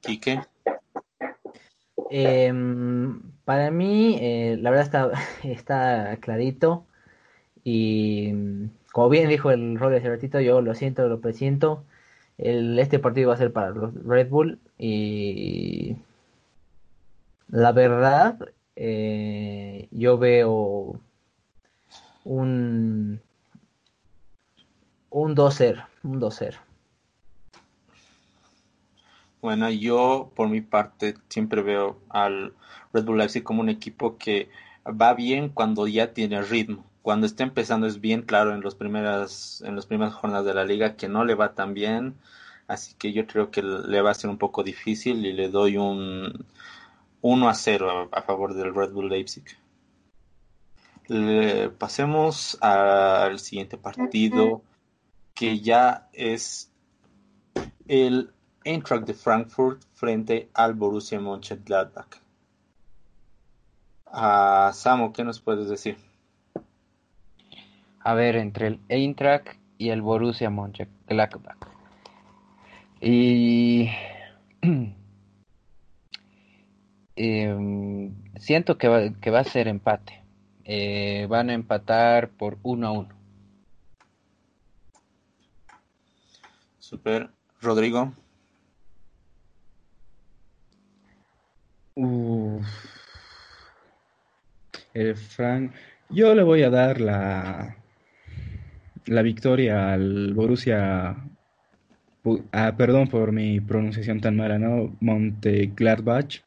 A: Quique.
E: Eh, para mí, eh, la verdad está, está clarito. Y como bien dijo el Roger hace ratito, yo lo siento, lo presiento. El, este partido va a ser para los Red Bull. Y la verdad, eh, yo veo un, un 2-0. Un 2-0.
A: Bueno, yo por mi parte siempre veo al Red Bull Leipzig como un equipo que va bien cuando ya tiene ritmo. Cuando está empezando es bien claro en los primeras en las primeras jornadas de la liga que no le va tan bien, así que yo creo que le va a ser un poco difícil y le doy un 1 a 0 a, a favor del Red Bull Leipzig. Le, pasemos al siguiente partido que ya es el Eintracht de Frankfurt frente al Borussia Mönchengladbach. Uh, Samu, ¿qué nos puedes decir?
B: A ver, entre el Eintracht y el Borussia Mönchengladbach. Y eh, siento que va, que va, a ser empate. Eh, van a empatar por 1 a 1.
A: Super. Rodrigo.
D: Uf. El Frank. Yo le voy a dar la, la victoria al Borussia. Ah, perdón por mi pronunciación tan mala, ¿no? Montegladbach.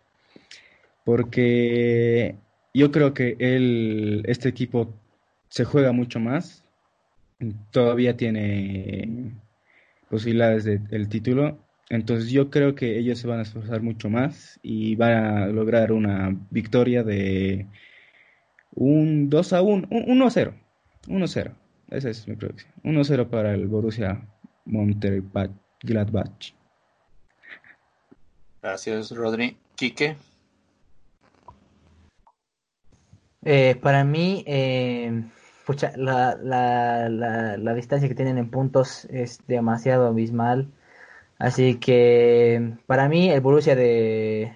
D: Porque yo creo que él, este equipo se juega mucho más. Todavía tiene posibilidades del título. Entonces yo creo que ellos se van a esforzar mucho más y van a lograr una victoria de un 2 a 1, 1 a 0. 1 a 0. Esa es mi predicción. 1 a 0 para el Borussia Mönchengladbach.
A: Gracias, Rodri. Quique.
E: Eh, para mí, eh, pucha, la, la, la, la, distancia que tienen en puntos es demasiado abismal. Así que para mí el Borussia de,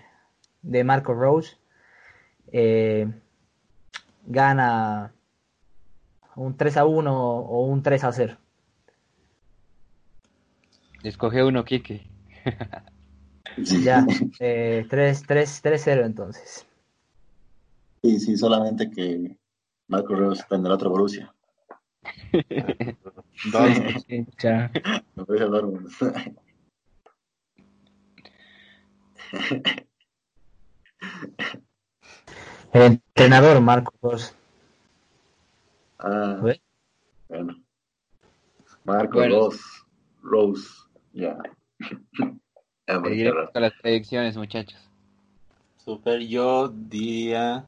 E: de Marco Rose eh, gana un 3 a 1 o un 3 a 0.
B: Escoge uno, Kike.
E: ya, eh, 3, 3, 3 0 entonces.
C: Sí, sí, solamente que Marco en el otro Borussia.
A: Dos.
D: Ya.
C: Me voy a dar un...
E: El entrenador Marcos.
C: Ah, bueno. Marco
B: Bueno.
C: Rose. Rose, ya. Cerré.
B: con las predicciones, muchachos.
A: Super, yo diría.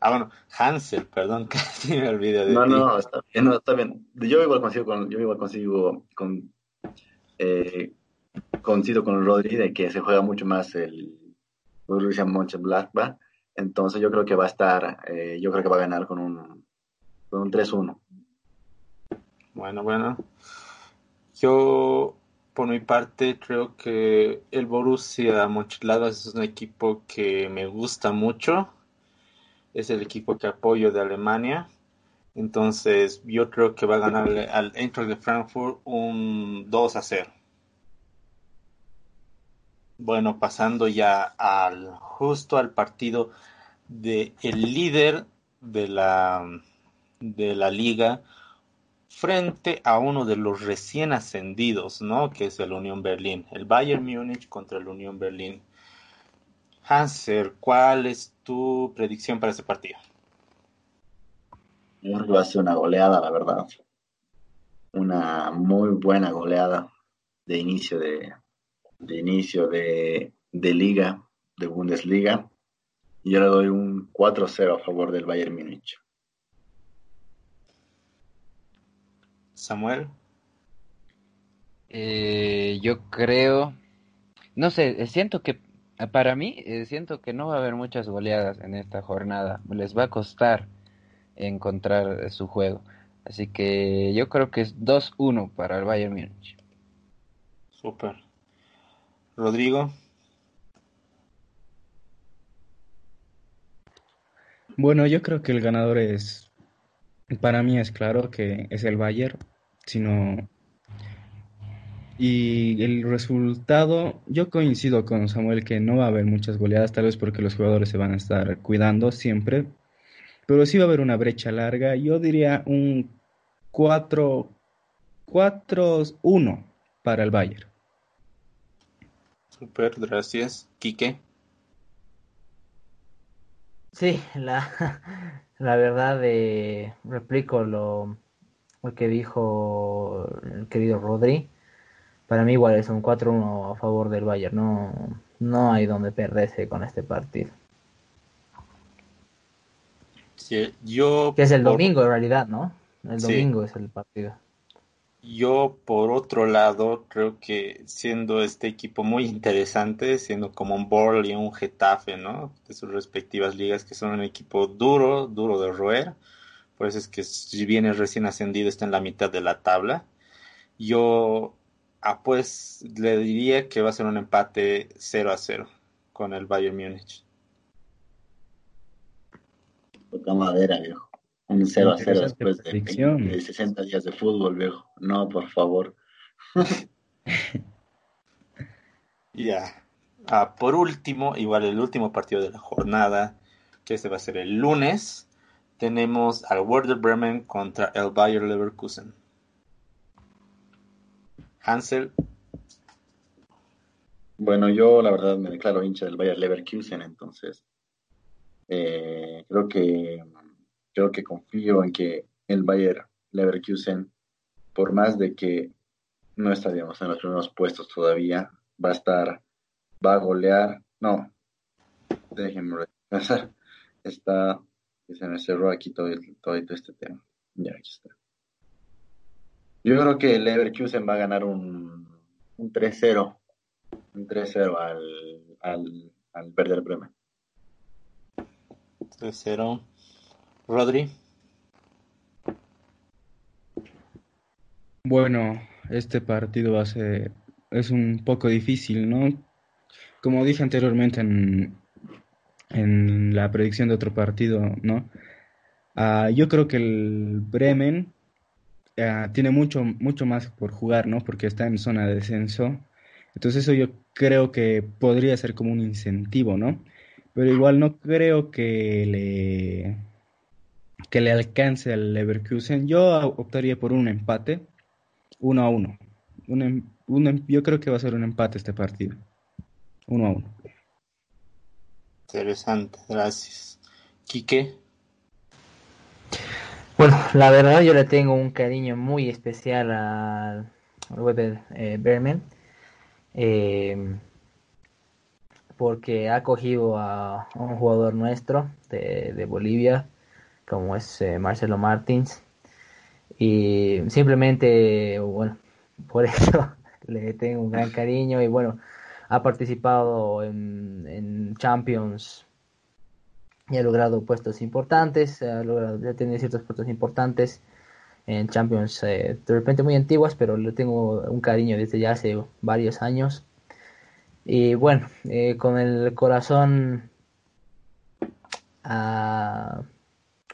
A: Ah, bueno, Hansel, perdón, casi me olvidé de
C: No,
A: ti.
C: no, está bien, no, está bien. Yo igual consigo con, yo igual consigo con, eh, coincido con Rodri de que se juega mucho más el Borussia Mönchengladbach. Entonces yo creo que va a estar, eh, yo creo que va a ganar con un, un 3-1.
A: Bueno, bueno. Yo, por mi parte, creo que el Borussia Mönchengladbach es un equipo que me gusta mucho. Es el equipo que apoyo de Alemania. Entonces, yo creo que va a ganarle al Eintracht de Frankfurt un 2 a 0. Bueno, pasando ya al justo al partido de el líder de la de la liga frente a uno de los recién ascendidos, ¿no? Que es el Unión Berlín, el Bayern Múnich contra el Unión Berlín. Hanser, ¿cuál es tu predicción para este partido?
C: Yo creo que va a ser una goleada, la verdad. Una muy buena goleada de inicio de, inicio de, liga, de Bundesliga. Yo le doy un 4-0 a favor del Bayern Múnich.
A: Samuel,
B: Eh, yo creo, no sé, eh, siento que, eh, para mí, eh, siento que no va a haber muchas goleadas en esta jornada. Les va a costar encontrar su juego. Así que yo creo que es 2-1 para el Bayern Múnich.
A: Super. Rodrigo.
D: Bueno, yo creo que el ganador es, para mí es claro que es el Bayern, sino y el resultado, yo coincido con Samuel que no va a haber muchas goleadas, tal vez porque los jugadores se van a estar cuidando siempre, pero sí va a haber una brecha larga. Yo diría un 4 4-1 para el Bayern.
A: Super, gracias. Quique.
E: Sí, la, la verdad, de replico lo, lo que dijo el querido Rodri para mí igual es un 4-1 a favor del Bayern, no, no hay donde perderse con este partido.
A: yo
E: que es el domingo en realidad, ¿no? El domingo es el partido.
A: Yo, por otro lado, creo que siendo este equipo muy interesante, siendo como un Borl y un Getafe, ¿no? De sus respectivas ligas, que son un equipo duro, duro de roer. Por eso es que si viene recién ascendido, está en la mitad de la tabla. Yo Ah, pues le diría que va a ser un empate 0 a 0 con el Bayern Múnich.
C: Toca madera, viejo. Un 0 a 0 después de, de, 60 días de fútbol, viejo. No, por favor.
A: ya. Ah, por último, igual el último partido de la jornada, que este va a ser el lunes, tenemos al Werder Bremen contra el Bayern Leverkusen. Hansel.
C: Bueno, yo la verdad me declaro hincha del Bayer Leverkusen, entonces eh, creo que creo que confío en que el Bayer Leverkusen, por más de que no estaríamos en los primeros puestos todavía, va a estar, va a golear, no, déjenme está, se me cerró aquí todo, todo este tema, ya aquí está. Yo creo que Leverkusen va a ganar un, un 3-0. Un 3-0 al, al, al Werder Bremen.
A: 3-0. Rodri.
D: Bueno, este partido va a ser es un poco difícil, ¿no? Como dije anteriormente en, en la predicción de otro partido, ¿no? Uh, yo creo que el Bremen Ah, tiene mucho, mucho más por jugar, ¿no? Porque está en zona de descenso. Entonces eso yo creo que podría ser como un incentivo, ¿no? Pero igual no creo que le, que le alcance al Leverkusen. Yo optaría por un empate, uno a uno. Un, em, un, em, yo creo que va a ser un empate este partido. Uno a uno.
A: Interesante, gracias. Quique.
E: Bueno, la verdad yo le tengo un cariño muy especial al Weber eh, Berman eh, porque ha cogido a, un jugador nuestro de, Bolivia como es eh, Marcelo Martins y simplemente bueno por eso le tengo un gran cariño y bueno ha participado en, Champions y ha logrado puestos importantes, ha logrado, ya tiene ciertos puestos importantes en Champions eh, de repente muy antiguas, pero le tengo un cariño desde ya hace varios años. Y bueno, eh, con el corazón, ah,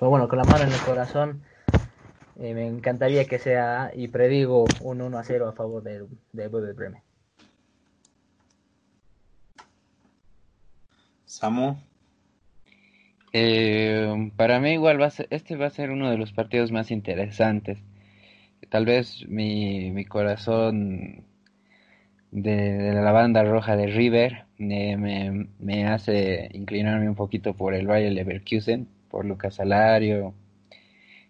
E: pues bueno, con la mano en el corazón, eh, me encantaría que sea, y predigo un 1 a 0 a favor del, del Bremen.
A: Samu.
B: Eh, para mí igual va a ser, este va a ser uno de los partidos más interesantes. Tal vez mi, mi corazón de, la banda roja de River me, me, hace inclinarme un poquito por el Bayer Leverkusen, por Lucas Salario,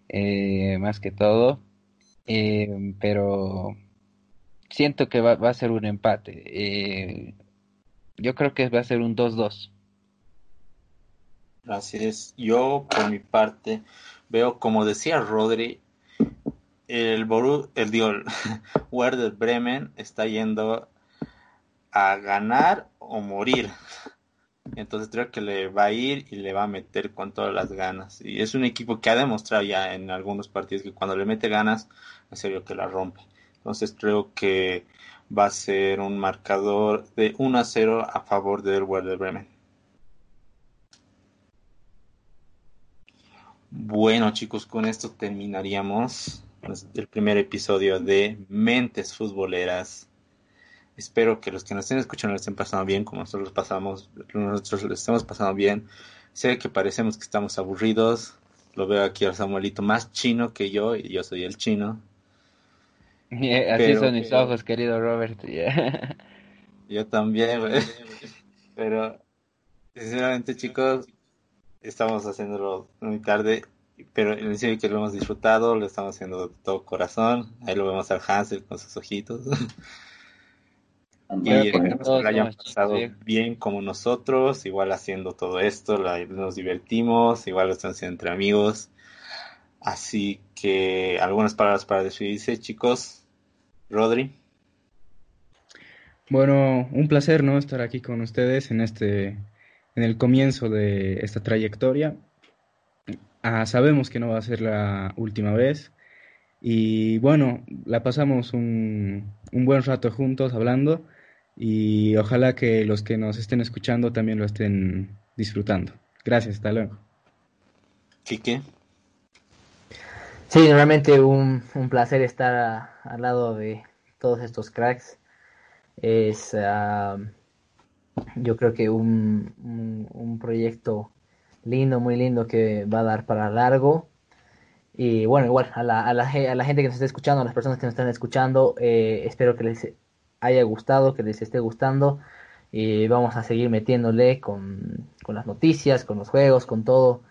B: eh, más que todo. Eh, pero siento que va, a ser un empate. Eh, yo creo que va a ser un 2-2.
A: Así es. Yo, por mi parte, veo, como decía Rodri, el Boru, el, digo, Werder Bremen está yendo a ganar o morir. Entonces creo que le va a ir y le va a meter con todas las ganas. Y es un equipo que ha demostrado ya en algunos partidos que cuando le mete ganas, en serio que la rompe. Entonces creo que va a ser un marcador de 1 a 0 a favor del Werder Bremen. Bueno chicos, con esto terminaríamos el primer episodio de Mentes Futboleras. Espero que los que nos estén escuchando lo estén pasando bien, como nosotros pasamos, nosotros lo estamos pasando bien. Sé que parecemos que estamos aburridos. Lo veo aquí al Samuelito más chino que yo, y yo soy el chino.
B: así son mis ojos, querido Robert.
A: Yo también, Pero, sinceramente, chicos, estamos haciéndolo muy tarde, pero en serio que lo hemos disfrutado, lo estamos haciendo de todo corazón. Ahí lo vemos al Hansel con sus ojitos. y esperemos que lo hayan pasado bien como nosotros, igual haciendo todo esto, nos divertimos, igual lo están haciendo entre amigos. Así que algunas palabras para despedirse, chicos. Rodri.
D: Bueno, un placer no estar aquí con ustedes en este en el comienzo de esta trayectoria. Ah, sabemos que no va a ser la última vez y bueno, la pasamos un, un buen rato juntos hablando y ojalá que los que nos estén escuchando también lo estén disfrutando. Gracias, hasta luego.
A: Quique.
E: Sí, realmente un, un placer estar al lado de todos estos cracks. Es, uh, yo creo que un, un, un, proyecto lindo, muy lindo que va a dar para largo. Y bueno, igual a la, a la, a la gente que nos está escuchando, a las personas que nos están escuchando, eh, espero que les haya gustado, que les esté gustando. Y vamos a seguir metiéndole con, con las noticias, con los juegos, con todo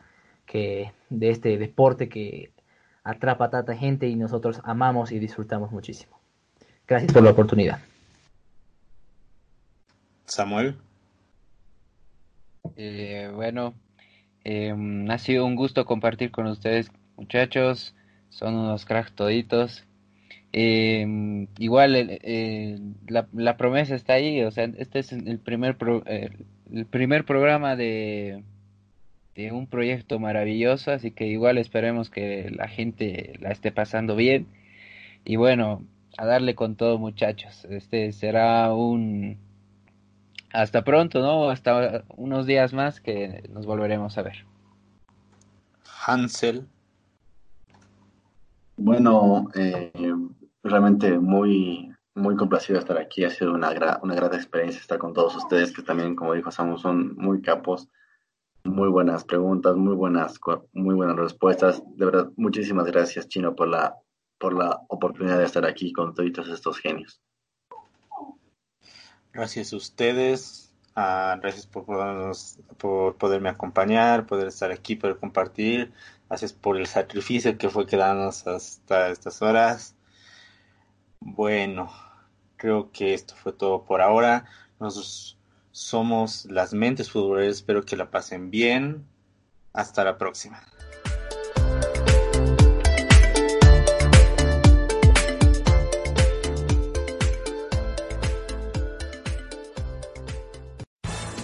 E: que de este deporte que atrapa a tanta gente y nosotros amamos y disfrutamos muchísimo. Gracias por la oportunidad.
A: Samuel.
B: Eh, bueno, eh, ha sido un gusto compartir con ustedes, muchachos. Son unos cracks toditos. Eh, igual eh, la, la, promesa está ahí, o sea, este es el primer pro, el primer programa de, de un proyecto maravilloso, así que igual esperemos que la gente la esté pasando bien. Y bueno, a darle con todo muchachos. Este será un hasta pronto, ¿no? Hasta unos días más que nos volveremos a ver.
A: Hansel.
C: Bueno, eh, realmente muy, muy complacido estar aquí. Ha sido una, gra una grata experiencia estar con todos ustedes, que también, como dijo Samu, son muy capos. Muy buenas preguntas, muy buenas, muy buenas respuestas. De verdad, muchísimas gracias, Chino, por la, por la oportunidad de estar aquí con todos estos genios.
A: Gracias a ustedes. Uh, gracias por, por poderme acompañar, poder estar aquí, poder compartir. Gracias por el sacrificio que fue quedarnos hasta estas horas. Bueno, creo que esto fue todo por ahora. Nosotros somos las mentes futboleras. Espero que la pasen bien. Hasta la próxima.